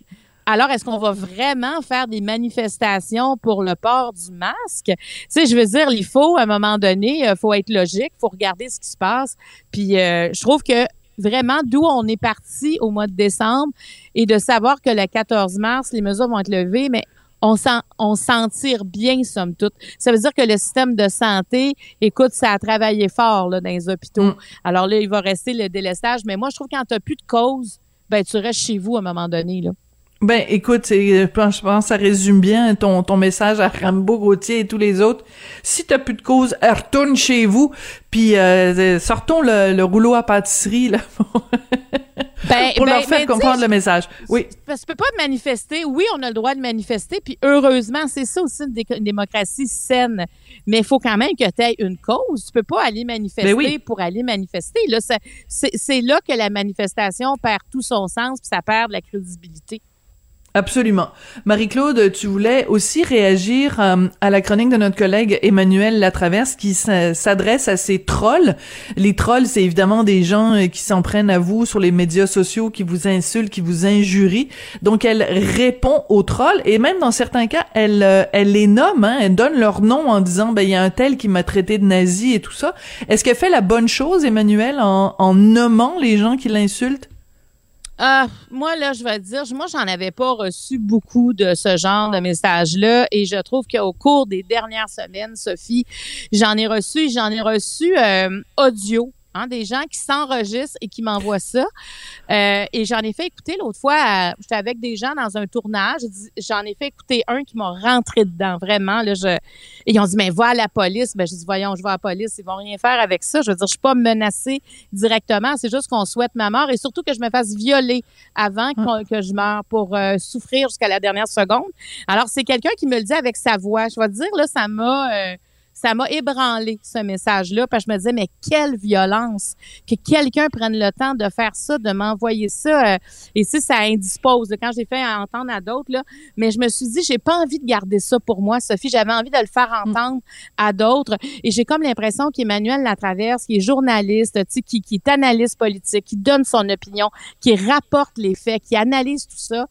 Alors, est-ce qu'on va vraiment faire des manifestations pour le port du masque? Tu sais, je veux dire, il faut, à un moment donné, il euh, faut être logique, faut regarder ce qui se passe. Puis, euh, je trouve que vraiment, d'où on est parti au mois de décembre et de savoir que le 14 mars, les mesures vont être levées, mais on s'en, on s'en tire bien, somme toute. Ça veut dire que le système de santé, écoute, ça a travaillé fort là, dans les hôpitaux. Mm. Alors là, il va rester le délestage. Mais moi, je trouve que quand tu n'as plus de cause, ben tu restes chez vous à un moment donné. Là. Ben, écoute, je pense que ça résume bien ton, ton message à Rambo, Gauthier et tous les autres. Si t'as plus de cause, retourne chez vous, puis euh, sortons le, rouleau à pâtisserie, là, [laughs] pour, ben, leur ben, faire comprendre le message. Oui. Parce que tu peux pas manifester. Oui, on a le droit de manifester, puis heureusement, c'est ça aussi une, démocratie saine. Mais il faut quand même que tu aies une cause. Tu peux pas aller manifester ben pour aller manifester. Là, c'est là que la manifestation perd tout son sens, puis ça perd de la crédibilité. Absolument. Marie-Claude, tu voulais aussi réagir euh, à la chronique de notre collègue Emmanuel Latraverse qui s'adresse à ces trolls. Les trolls, c'est évidemment des gens euh, qui s'en prennent à vous sur les médias sociaux, qui vous insultent, qui vous injurient. Donc, elle répond aux trolls et même dans certains cas, elle, euh, elle les nomme, hein, elle donne leur nom en disant, ben, il y a un tel qui m'a traité de nazi et tout ça. Est-ce qu'elle fait la bonne chose, Emmanuel, en, en nommant les gens qui l'insultent? Ah, moi, là, je vais te dire, moi, j'en avais pas reçu beaucoup de ce genre de messages-là et je trouve qu'au cours des dernières semaines, Sophie, j'en ai reçu, j'en ai reçu euh, audio Hein, des gens qui s'enregistrent et qui m'envoient ça. Euh, et j'en ai fait écouter l'autre fois, j'étais avec des gens dans un tournage, j'en ai fait écouter un qui m'a rentré dedans, vraiment. Là, je, et ils ont dit, mais va à la police. Ben, j'ai dit, voyons, je vais à la police, ils vont rien faire avec ça. Je veux dire, je suis pas menacée directement, c'est juste qu'on souhaite ma mort et surtout que je me fasse violer avant que je meure pour euh, souffrir jusqu'à la dernière seconde. Alors, c'est quelqu'un qui me le dit avec sa voix. Je vais te dire, là, ça m'a... Euh, ça m'a ébranlé ce message-là parce que je me disais mais quelle violence que quelqu'un prenne le temps de faire ça, de m'envoyer ça euh, et si ça indispose quand j'ai fait entendre à d'autres là, mais je me suis dit j'ai pas envie de garder ça pour moi Sophie, j'avais envie de le faire mm. entendre à d'autres et j'ai comme l'impression qu'Emmanuel Latraverse qui est journaliste, qui qui est analyste politique, qui donne son opinion, qui rapporte les faits, qui analyse tout ça,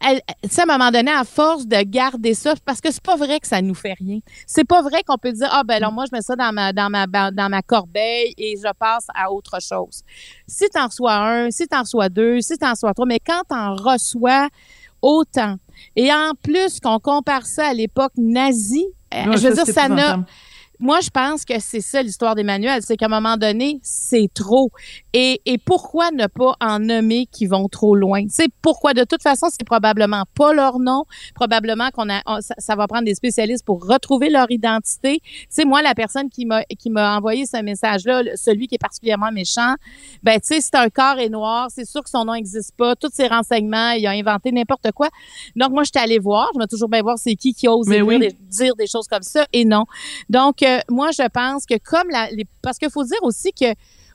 elle, à un moment donné, à force de garder ça, parce que c'est pas vrai que ça nous fait rien. C'est pas vrai qu'on peut dire, ah, ben alors moi, je mets ça dans ma, dans ma, dans ma corbeille et je passe à autre chose. Si t'en reçois un, si t'en reçois deux, si t'en reçois trois, mais quand t'en reçois autant, et en plus qu'on compare ça à l'époque nazie, euh, je veux dire, ça n'a, moi, je pense que c'est ça l'histoire d'Emmanuel, c'est qu'à un moment donné, c'est trop. Et, et pourquoi ne pas en nommer qui vont trop loin? C'est pourquoi, de toute façon, c'est probablement pas leur nom. Probablement qu'on a, ça, ça, va prendre des spécialistes pour retrouver leur identité. C'est moi, la personne qui m'a, qui m'a envoyé ce message-là, celui qui est particulièrement méchant, ben, tu sais, c'est un corps et noir. C'est sûr que son nom n'existe pas. Tous ses renseignements, il a inventé n'importe quoi. Donc, moi, je suis allée voir. Je vais toujours bien voir c'est qui qui ose dire, des, dire, des, choses comme ça et non. Donc, euh, moi, je pense que comme la, les, parce qu'il faut dire aussi que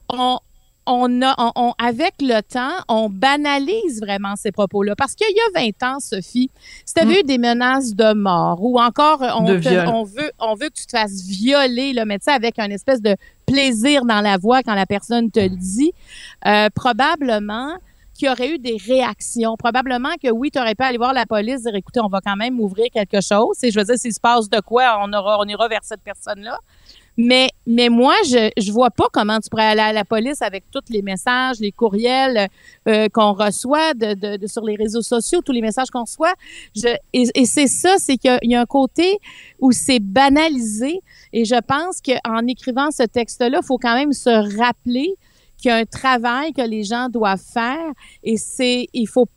on, on a, on, avec le temps, on banalise vraiment ces propos-là. Parce qu'il y a 20 ans, Sophie, si tu avais eu des menaces de mort ou encore on, te, on, veut, on veut que tu te fasses violer, là, mais tu sais, avec un espèce de plaisir dans la voix quand la personne te le dit, euh, probablement qu'il y aurait eu des réactions. Probablement que oui, tu aurais pu aller voir la police, dire écoutez, on va quand même ouvrir quelque chose. Et je veux dire, s'il se passe de quoi, on aura, on ira vers cette personne-là. Mais, mais moi, je je vois pas comment tu pourrais aller à la police avec tous les messages, les courriels euh, qu'on reçoit de, de, sur les réseaux sociaux, tous les messages qu'on reçoit. Je, et, et c'est ça, c'est qu'il y a un côté où c'est banalisé. Et je pense qu'en écrivant ce texte-là, il faut quand même se rappeler qu'il y a un travail que les gens doivent faire. Et c'est, il faut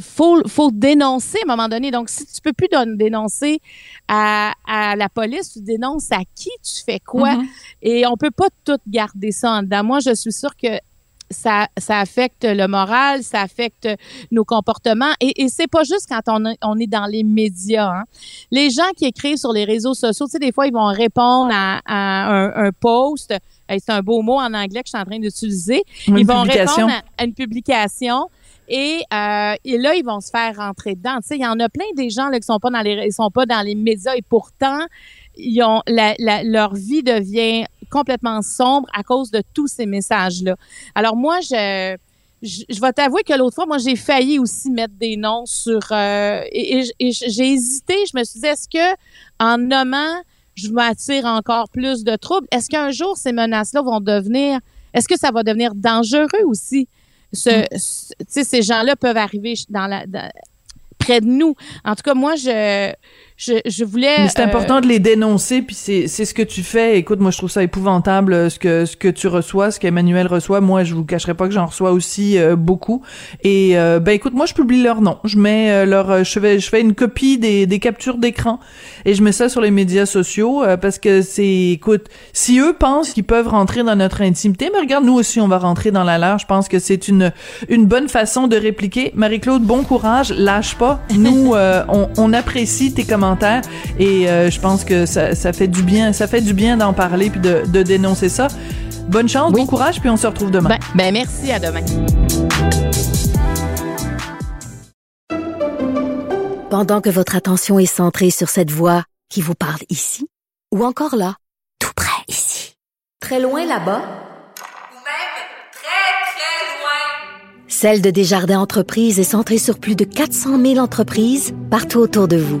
faut, faut dénoncer à un moment donné. Donc, si tu peux plus dénoncer à, à la police, tu dénonces à qui? Tu fais quoi? Mm-hmm. Et on peut pas tout garder ça en dedans. Moi, je suis sûre que ça, ça affecte le moral, ça affecte nos comportements. Et, et c'est pas juste quand on, on est dans les médias. Hein. Les gens qui écrivent sur les réseaux sociaux, tu sais, des fois, ils vont répondre à, à un, un, post. C'est un beau mot en anglais que je suis en train d'utiliser. Ils vont répondre à, à une publication et, euh, et là, ils vont se faire rentrer dedans. Il y en a plein des gens là, qui sont pas dans les, ils sont pas dans les médias et pourtant, ils ont leur vie devient complètement sombre à cause de tous ces messages-là. Alors moi, je, je, vais t'avouer que l'autre fois, moi, j'ai failli aussi mettre des noms sur euh, et j'ai hésité. Je me suis dit, est-ce que en nommant, je m'attire encore plus de troubles? Est-ce qu'un jour ces menaces-là vont devenir, est-ce que ça va devenir dangereux aussi? Ce, ce ces gens-là peuvent arriver dans la, dans, près de nous. En tout cas, moi, je, je, je voulais. Mais c'est important euh, de les dénoncer, puis c'est, c'est ce que tu fais. Écoute, moi, je trouve ça épouvantable euh, ce que ce que tu reçois, ce qu'Emmanuel reçoit. Moi, je vous cacherai pas que j'en reçois aussi euh, beaucoup. Et euh, ben, écoute, moi, je publie leur nom. Je mets euh, leur, je fais, je fais une copie des, des captures d'écran et je mets ça sur les médias sociaux parce que c'est, écoute, si eux pensent qu'ils peuvent rentrer dans notre intimité, mais regarde, nous aussi, on va rentrer dans la leur. Je pense que c'est une une bonne façon de répliquer. Marie-Claude, bon courage, lâche pas. Nous, on, on apprécie tes commentaires et euh, je pense que ça, ça, fait du bien, ça fait du bien d'en parler puis de, de, dénoncer ça. Bonne chance, oui. bon courage, puis on se retrouve demain. Ben, ben merci, à demain. Pendant que votre attention est centrée sur cette voix qui vous parle ici, ou encore là, tout près ici, très loin là-bas, Celle de Desjardins Entreprises est centrée sur plus de 400 000 entreprises partout autour de vous.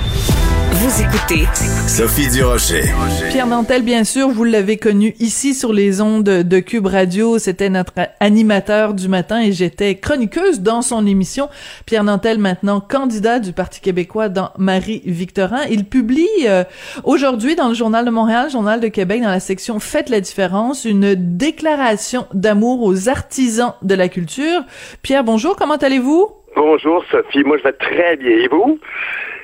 Vous écoutez Sophie Durocher. Pierre Nantel, bien sûr, vous l'avez connu ici sur les ondes de Cube Radio. C'était notre animateur du matin et j'étais chroniqueuse dans son émission. Pierre Nantel, maintenant candidat du Parti québécois dans Marie-Victorin. Il publie euh, aujourd'hui dans le Journal de Montréal, Journal de Québec, dans la section Faites la différence, une déclaration d'amour aux artisans de la culture. Pierre, bonjour, comment allez-vous? Bonjour Sophie, moi je vais très bien. Et vous?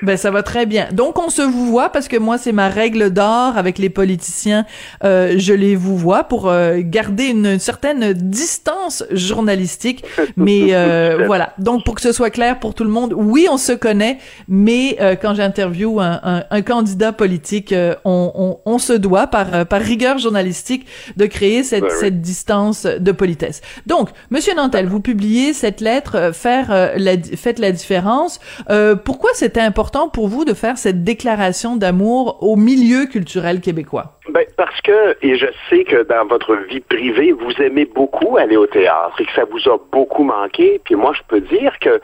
Ben ça va très bien. Donc on se vous voit parce que moi c'est ma règle d'or avec les politiciens. Euh, je les vous vois pour euh, garder une certaine distance journalistique. [laughs] Mais euh, voilà. Donc pour que ce soit clair pour tout le monde, oui on se connaît, mais euh, quand j'interviewe un, un, un, candidat politique, euh, on, on, on, se doit par par rigueur journalistique de créer cette, Ouais, cette distance de politesse. Donc Monsieur Nantel, vous publiez cette lettre, euh, faire euh, la, faites la différence. Euh, pourquoi c'était important pour vous de faire cette déclaration d'amour au milieu culturel québécois? Ben, parce que, et je sais que dans votre vie privée, vous aimez beaucoup aller au théâtre et que ça vous a beaucoup manqué. Puis moi, je peux dire que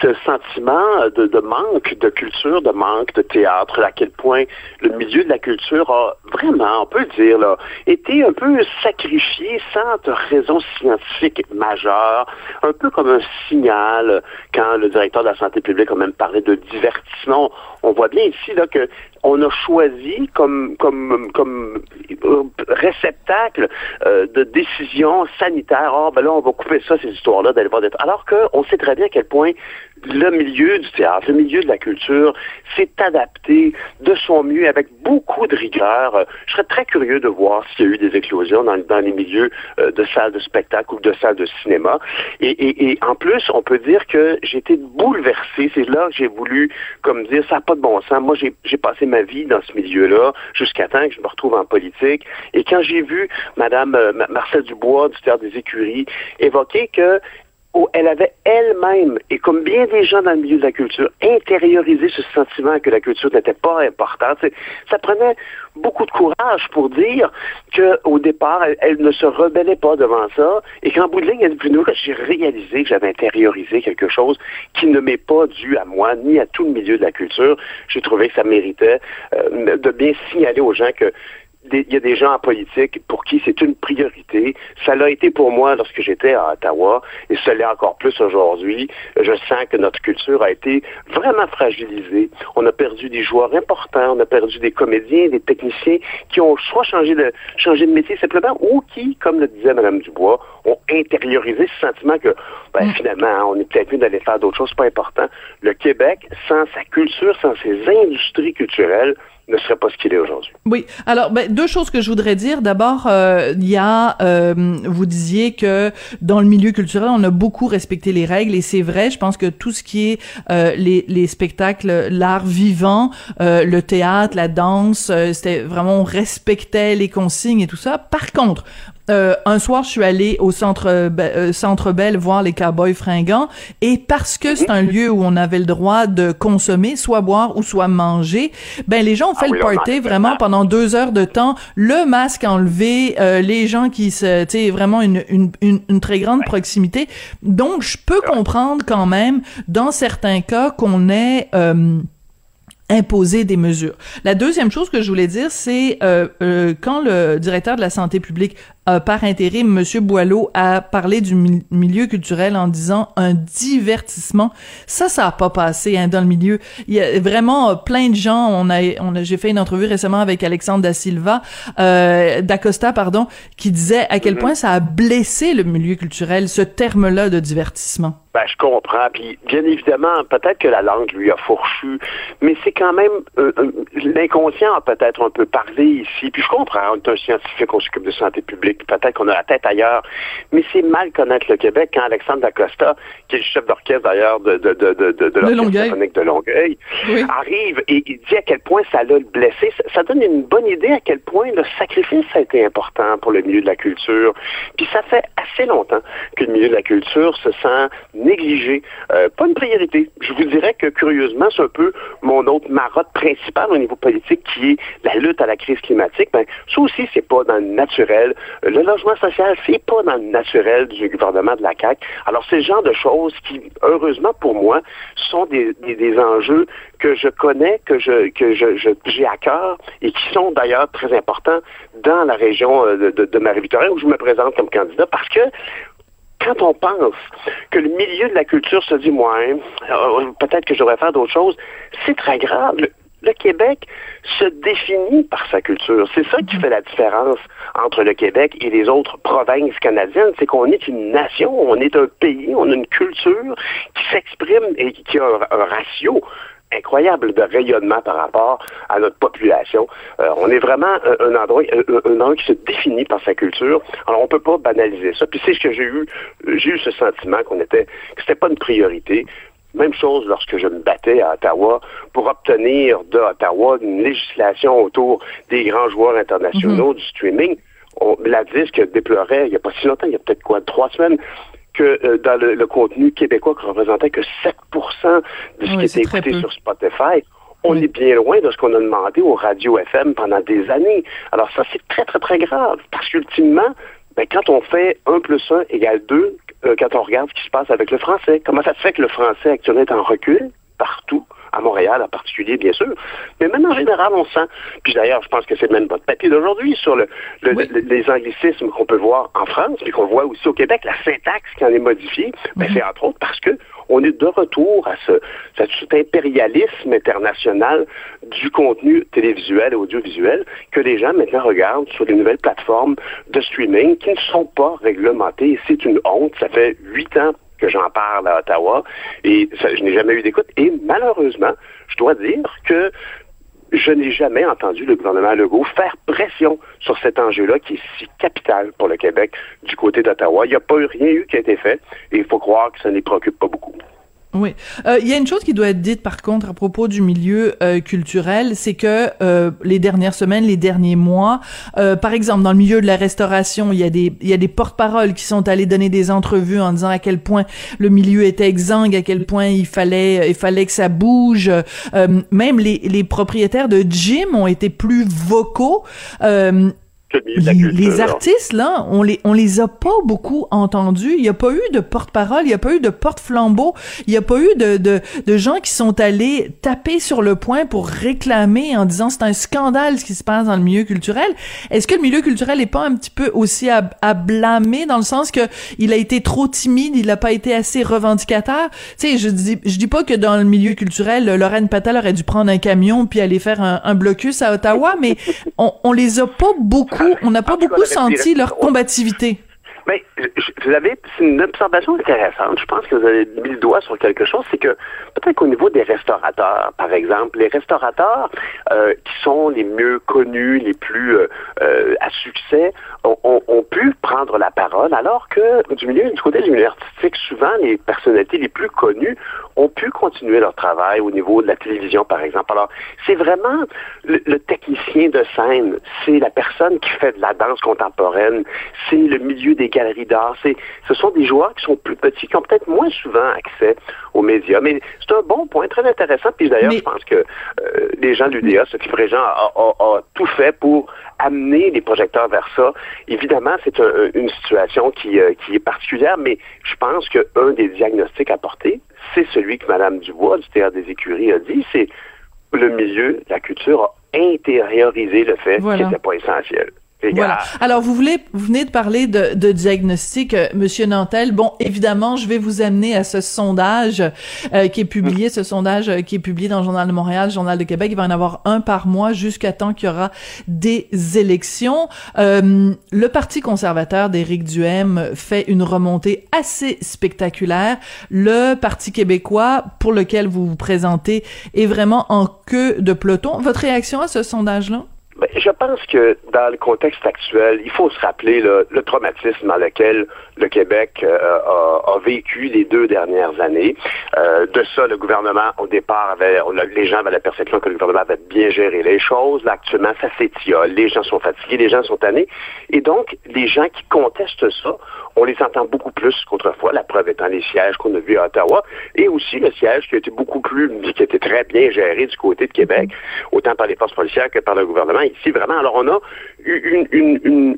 ce sentiment de, de manque de culture, de manque de théâtre, à quel point le milieu de la culture a vraiment, on peut dire, là, été un peu sacrifié sans raison scientifique majeure, un peu comme un signal quand le directeur de la santé publique a même parlé de divertissement. On voit bien ici là, que on a choisi comme, comme, comme réceptacle euh, de décisions sanitaires. Ah, ben là, on va couper ça, ces histoires-là, d'aller voir des... Alors qu'on sait très bien à quel point le milieu du théâtre, le milieu de la culture s'est adapté de son mieux avec beaucoup de rigueur. Je serais très curieux de voir s'il y a eu des éclosions dans, dans les milieux euh, de salles de spectacle ou de salles de cinéma. Et, en plus, on peut dire que j'ai été bouleversé. C'est là que j'ai voulu, comme dire, ça n'a pas de bon sens. Moi, j'ai passé ma vie dans ce milieu-là jusqu'à temps que je me retrouve en politique. Et quand j'ai vu Madame euh, Ma- Marcel Dubois du Théâtre des Écuries évoquer que où elle avait elle-même, et comme bien des gens dans le milieu de la culture, intériorisé ce sentiment que la culture n'était pas importante. Ça prenait beaucoup de courage pour dire qu'au départ, elle, ne se rebellait pas devant ça, et qu'en bout de ligne, elle dit, Bruno, j'ai réalisé que j'avais intériorisé quelque chose qui ne m'est pas dû à moi, ni à tout le milieu de la culture. J'ai trouvé que ça méritait euh, de bien signaler aux gens que il y a des gens en politique pour qui c'est une priorité. Ça l'a été pour moi lorsque j'étais à Ottawa et ça l'est encore plus aujourd'hui. Je sens que notre culture a été vraiment fragilisée. On a perdu des joueurs importants, on a perdu des comédiens, des techniciens qui ont soit changé de, changé de métier simplement ou qui, comme le disait Mme Dubois, ont intériorisé ce sentiment que ben, finalement, hein, on est peut-être mieux d'aller faire d'autres choses, pas important. Le Québec, sans sa culture, sans ses industries culturelles, ne serait pas ce qu'il est aujourd'hui. Oui. Alors, ben, deux choses que je voudrais dire. D'abord, euh, il y a, euh, vous disiez que dans le milieu culturel, on a beaucoup respecté les règles et c'est vrai. Je pense que tout ce qui est euh, les, les spectacles, l'art vivant, euh, le théâtre, la danse, euh, c'était vraiment on respectait les consignes et tout ça. Par contre, euh, un soir, je suis allée au centre Be- euh, Centre Bell voir les cowboys fringants. Et parce que c'est un lieu où on avait le droit de consommer, soit boire ou soit manger, ben les gens ont fait Ah oui, le party fait vraiment pendant deux heures de temps, le masque enlevé, euh, les gens qui se, tu sais, vraiment une, une, une, une très grande proximité. Donc, je peux comprendre quand même, dans certains cas, qu'on ait euh, imposer des mesures. La deuxième chose que je voulais dire, c'est euh, euh, quand le directeur de la santé publique euh, par intérim, Monsieur Boileau, a parlé du mi- milieu culturel en disant un divertissement. Ça, ça a pas passé hein, dans le milieu. Il y a vraiment euh, plein de gens. On a, on a, j'ai fait une entrevue récemment avec Alexandre da Silva, euh, d'Acosta, pardon, qui disait à quel Mhm. point ça a blessé le milieu culturel, ce terme-là de divertissement. Ben, je comprends. Puis, bien évidemment, peut-être que la langue lui a fourchu, mais c'est quand même euh, euh, l'inconscient a peut-être un peu parlé ici. Puis, je comprends. On est un scientifique, on s'occupe de santé publique. Puis Peut-être qu'on a la tête ailleurs, mais c'est mal connaître le Québec quand Alexandre Dacosta, qui est le chef d'orchestre d'ailleurs de de de de, de, l'Orchestre Longueuil. symphonique de Longueuil, Oui. arrive et il dit à quel point ça l'a blessé. Ça, ça donne une bonne idée à quel point le sacrifice a été important pour le milieu de la culture. Puis ça fait assez longtemps que le milieu de la culture se sent négligé, euh, pas une priorité. Je vous dirais que curieusement, c'est un peu mon autre marotte principale au niveau politique qui est la lutte à la crise climatique. Ben, ça aussi, c'est pas dans le naturel. Euh, Le logement social, c'est pas dans le naturel du gouvernement de la CAQ. Alors, c'est le genre de choses qui, heureusement pour moi, sont des, des, enjeux que je connais, que je que je, j'ai à cœur et qui sont d'ailleurs très importants dans la région euh, de, Marie-Victorin où je me présente comme candidat parce que quand on pense que le milieu de la culture se dit, moi, peut-être que je devrais faire d'autres choses, c'est très grave. Le, Québec se définit par sa culture. C'est ça qui fait la différence entre le Québec et les autres provinces canadiennes, c'est qu'on est une nation, on est un pays, on a une culture qui s'exprime et qui a un, un ratio incroyable de rayonnement par rapport à notre population. Euh, on est vraiment un, un endroit, un, un endroit qui se définit par sa culture. Alors on peut pas banaliser ça. Puis c'est ce que j'ai eu, j'ai eu ce sentiment qu'on était, que c'était pas une priorité. Même chose lorsque je me battais à Ottawa pour obtenir de Ottawa une législation autour des grands joueurs internationaux du streaming. On, la disque déplorait, il n'y a pas si longtemps, il y a peut-être quoi, trois semaines, que euh, dans le, le contenu québécois qui représentait que 7% de ce Oui, qui était écouté sur Spotify. On est bien loin de ce qu'on a demandé aux radios FM pendant des années. Alors ça, c'est très, très, très grave. Parce qu'ultimement, ben, quand on fait 1 plus 1 égale 2, euh, quand on regarde ce qui se passe avec le français, comment ça se fait que le français actuellement est en recul partout, à Montréal en particulier, bien sûr, mais même en général, on sent. Puis d'ailleurs, je pense que c'est même votre papier d'aujourd'hui sur le, le- le- les anglicismes qu'on peut voir en France, puis qu'on voit aussi au Québec, la syntaxe qui en est modifiée, ben, c'est entre autres parce que on est de retour à ce, cet impérialisme international du contenu télévisuel et audiovisuel que les gens maintenant regardent sur les nouvelles plateformes de streaming qui ne sont pas réglementées. C'est une honte. Ça fait huit ans que j'en parle à Ottawa et je n'ai jamais eu d'écoute. Et malheureusement, je dois dire que je n'ai jamais entendu le gouvernement Legault faire pression sur cet enjeu-là qui est si capital pour le Québec du côté d'Ottawa. Il n'y a pas eu rien eu qui a été fait et il faut croire que ça ne les préoccupe pas beaucoup. Oui. Euh, Il y a une chose qui doit être dite par contre à propos du milieu euh, culturel, c'est que euh, les dernières semaines, les derniers mois, euh, par exemple dans le milieu de la restauration, il y a des il y a des porte-paroles qui sont allés donner des entrevues en disant à quel point le milieu était exsangue, à quel point il fallait il fallait que ça bouge. Euh, même les les propriétaires de gym ont été plus vocaux. Que le milieu de la les, culture, les là. artistes là, on les on les a pas beaucoup entendus. Il y a pas eu de porte-parole, il y a pas eu de porte-flambeau, il y a pas eu de, de de gens qui sont allés taper sur le poing pour réclamer en disant c'est un scandale ce qui se passe dans le milieu culturel. Est-ce que le milieu culturel est pas un petit peu aussi à, à blâmer dans le sens que il a été trop timide, il a pas été assez revendicateur? Tu sais, je dis je dis pas que dans le milieu culturel Lorraine Patel aurait dû prendre un camion puis aller faire un, un blocus à Ottawa, mais on, on les a pas beaucoup, on n'a pas beaucoup senti leur combativité. Mais vous avez, c'est une observation intéressante. Je pense que vous avez mis le doigt sur quelque chose, c'est que peut-être qu'au niveau des restaurateurs, par exemple, les restaurateurs euh, qui sont les mieux connus, les plus euh, euh, à succès, ont, pu prendre la parole, alors que du milieu, du côté du milieu artistique, souvent les personnalités les plus connues ont pu continuer leur travail au niveau de la télévision, par exemple. Alors, c'est vraiment le, le technicien de scène, c'est la personne qui fait de la danse contemporaine, c'est le milieu des galeries d'art, c'est, ce sont des joueurs qui sont plus petits, qui ont peut-être moins souvent accès aux médias. Mais c'est un bon point, très intéressant. Puis d'ailleurs, je pense que euh, les gens de l'UDA, Sophie Fréjean a, a- a tout fait pour amener les projecteurs vers ça. Évidemment, c'est un- une situation qui, euh, qui est particulière, mais je pense qu'un des diagnostics à porter, c'est celui que Mme Dubois du Théâtre des Écuries a dit, c'est le milieu, la culture a intériorisé le fait Voilà. qu'il n'était pas essentiel. Voilà. Alors, vous voulez, vous venez de parler de, de diagnostic, euh, Monsieur Nantel. Bon, évidemment, je vais vous amener à ce sondage euh, qui est publié, ce sondage euh, qui est publié dans le Journal de Montréal, le Journal de Québec. Il va y en avoir un par mois jusqu'à temps qu'il y aura des élections. Euh, le Parti conservateur d'Éric Duhem fait une remontée assez spectaculaire. Le Parti québécois, pour lequel vous vous présentez, est vraiment en queue de peloton. Votre réaction à ce sondage-là? Ben, je pense que dans le contexte actuel, il faut se rappeler le, traumatisme dans lequel le Québec euh, a, vécu les deux dernières années. Euh, de ça, le gouvernement, au départ, avait, on les gens avaient la perception que le gouvernement avait bien géré les choses. Actuellement, ça s'étiole. Les gens sont fatigués, les gens sont tannés. Et donc, les gens qui contestent ça, on les entend beaucoup plus qu'autrefois. La preuve étant les sièges qu'on a vus à Ottawa et aussi le siège qui a été beaucoup plus, qui a très bien géré du côté de Québec, autant par les forces policières que par le gouvernement ici, vraiment. Alors, on a une,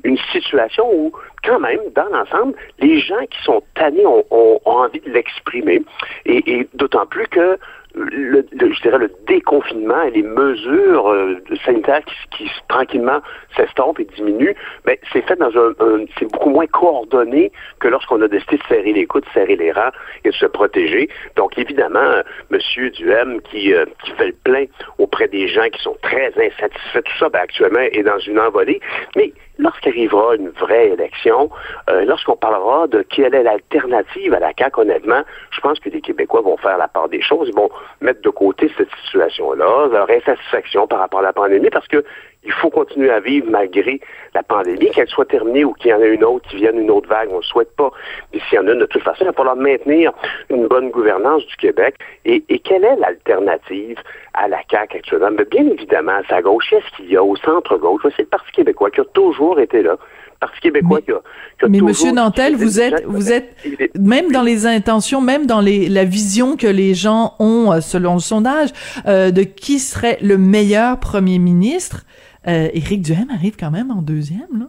une, situation où, quand même, dans l'ensemble, les gens qui sont tannés ont, envie de l'exprimer. Et d'autant plus que le, je dirais le déconfinement et les mesures euh, sanitaires qui, qui tranquillement s'estompent et diminuent, ben, c'est fait dans un, un- c'est beaucoup moins coordonné que lorsqu'on a décidé de serrer les coudes, de serrer les rangs et de se protéger. Donc évidemment, euh, Monsieur Duhem qui, euh, qui fait le plein auprès des gens qui sont très insatisfaits, tout ça, ben, actuellement est dans une envolée. Mais lorsqu'arrivera une vraie élection, euh, lorsqu'on parlera de quelle est l'alternative à la CAQ, honnêtement, je pense que les Québécois vont faire la part des choses. Ils vont mettre de côté cette situation-là, leur insatisfaction par rapport à la pandémie, parce que il faut continuer à vivre malgré la pandémie, qu'elle soit terminée ou qu'il y en ait une autre, qui vienne une autre vague, on ne le souhaite pas. Mais s'il y en a une, de toute façon, il va falloir maintenir une bonne gouvernance du Québec. Et, et quelle est l'alternative à la CAQ actuellement? Mais bien évidemment, à sa gauche, qu'est-ce qu'il y a au centre-gauche? C'est le Parti québécois qui a toujours été là. Le Parti québécois qui a, qui a Mais Monsieur Nantel, vous êtes, vous êtes même dans les intentions, même dans les, la vision que les gens ont euh, selon le sondage euh, de qui serait le meilleur premier ministre. Euh, Éric Duhem arrive quand même en deuxième, là.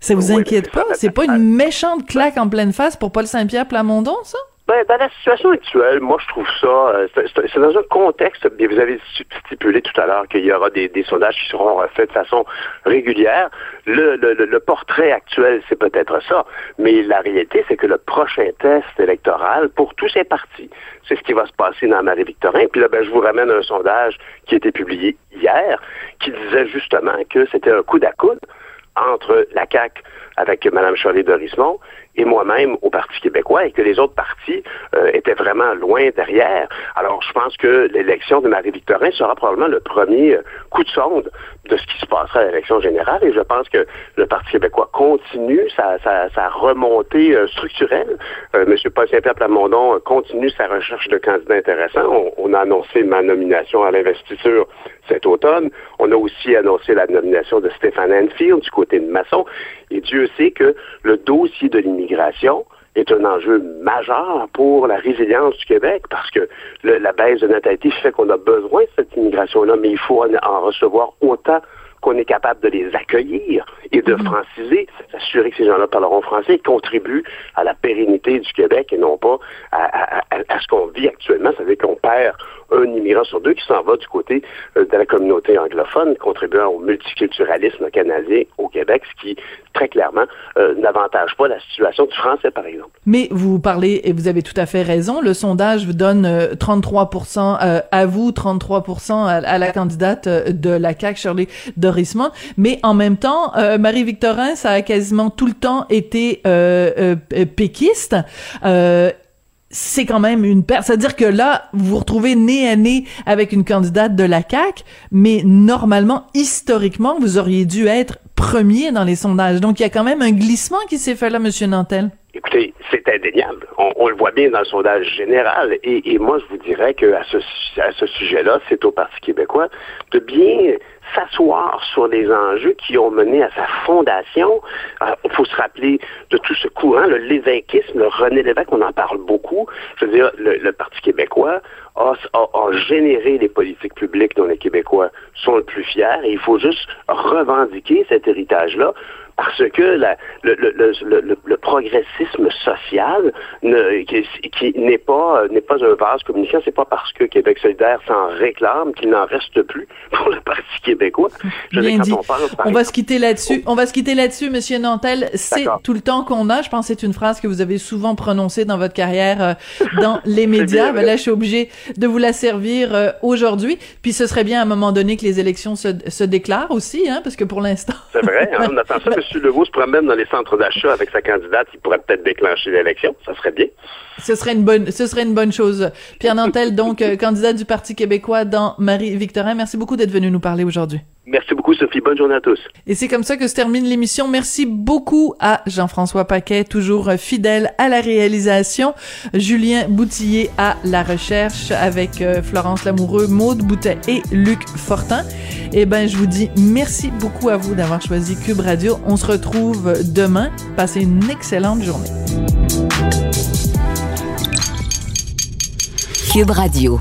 Ça vous Oui, inquiète pas? C'est pas une méchante claque en pleine face pour Paul Saint-Pierre Plamondon, ça? Ben, dans la situation actuelle, moi, je trouve ça, euh, c'est- dans un contexte, vous avez stipulé tout à l'heure qu'il y aura des, sondages qui seront refaits de façon régulière. Le, portrait actuel, c'est peut-être ça, mais la réalité, c'est que le prochain test électoral, pour tous ces partis, c'est ce qui va se passer dans Marie-Victorin. Puis là, ben, je vous ramène un sondage qui a été publié hier, qui disait justement que c'était un coup d'à-coude entre la CAQ avec Mme Charlie-Dorismont et moi-même au Parti québécois et que les autres partis euh, étaient vraiment loin derrière. Alors, je pense que l'élection de Marie-Victorin sera probablement le premier euh, coup de sonde de ce qui se passera à l'élection générale et je pense que le Parti québécois continue sa, remontée euh, structurelle. M. Paul Saint-Pierre Plamondon continue sa recherche de candidats intéressants. On, on a annoncé ma nomination à l'investiture cet automne. On a aussi annoncé la nomination de Stéphane Enfield du côté de Masson. Et Dieu sait que le dossier de l'immigration est un enjeu majeur pour la résilience du Québec parce que la baisse de natalité fait qu'on a besoin de cette immigration-là, mais il faut en recevoir autant qu'on est capable de les accueillir et de franciser, s'assurer que ces gens-là parleront français et contribuent à la pérennité du Québec et non pas à, à- à- à ce qu'on vit actuellement. Ça veut dire qu'on perd un immigrant sur deux qui s'en va du côté euh, de la communauté anglophone, contribuant au multiculturalisme canadien au Québec, ce qui, très clairement, euh, n'avantage pas la situation du français, par exemple. Mais vous parlez, et vous avez tout à fait raison, le sondage vous donne euh, 33% euh, à vous, 33% à, la candidate de la CAQ, Shirley Mais en même temps, euh, Marie-Victorin, ça a quasiment tout le temps été euh, euh, péquiste. C'est quand même une perte. C'est-à-dire que là, vous vous retrouvez nez à nez avec une candidate de la CAQ, mais normalement, historiquement, vous auriez dû être premier dans les sondages. Donc, il y a quand même un glissement qui s'est fait là, Monsieur Nantel. C'est indéniable. On, le voit bien dans le sondage général. Et, moi, je vous dirais qu'à ce, à ce sujet-là, c'est au Parti québécois de bien s'asseoir sur les enjeux qui ont mené à sa fondation. Il faut se rappeler de tout ce courant, le l'évêquisme, le René Lévesque, on en parle beaucoup. Je veux dire, le, le Parti québécois a, a- a généré les politiques publiques dont les Québécois sont le plus fiers et il faut juste revendiquer cet héritage-là parce que la- le, le- le- le- le- le progressisme social ne- qui, qui n'est pas n'est pas un vase communicant, c'est pas parce que Québec solidaire s'en réclame qu'il n'en reste plus [laughs] pour le Parti québécois. Je dit. on va se quitter là-dessus. On va se quitter là-dessus, Monsieur Nantel. C'est tout le temps qu'on a. Je pense que c'est une phrase que vous avez souvent prononcée dans votre carrière euh, dans [laughs] les médias. Ben là, je suis obligée de vous la servir euh, aujourd'hui. Puis ce serait bien à un moment donné que les élections se, se déclarent aussi, hein, parce que pour l'instant. C'est vrai, hein, on attend ça. [laughs] M. Legault se promène dans les centres d'achat avec sa candidate, il pourrait peut-être déclencher l'élection. Ça serait bien. Ce serait une bonne, ce serait une bonne chose. Pierre Nantel, donc euh, candidat du Parti québécois dans Marie-Victorin. Merci beaucoup d'être venu nous parler aujourd'hui. Merci beaucoup, Sophie. Bonne journée à tous. Et c'est comme ça que se termine l'émission. Merci beaucoup à Jean-François Paquet, toujours fidèle à la réalisation, Julien Boutillier à la recherche avec euh, Florence Lamoureux, Maude Boutet et Luc Fortin. Eh ben, je vous dis merci beaucoup à vous d'avoir choisi Cube Radio. On se retrouve demain. Passez une excellente journée. Cube Radio.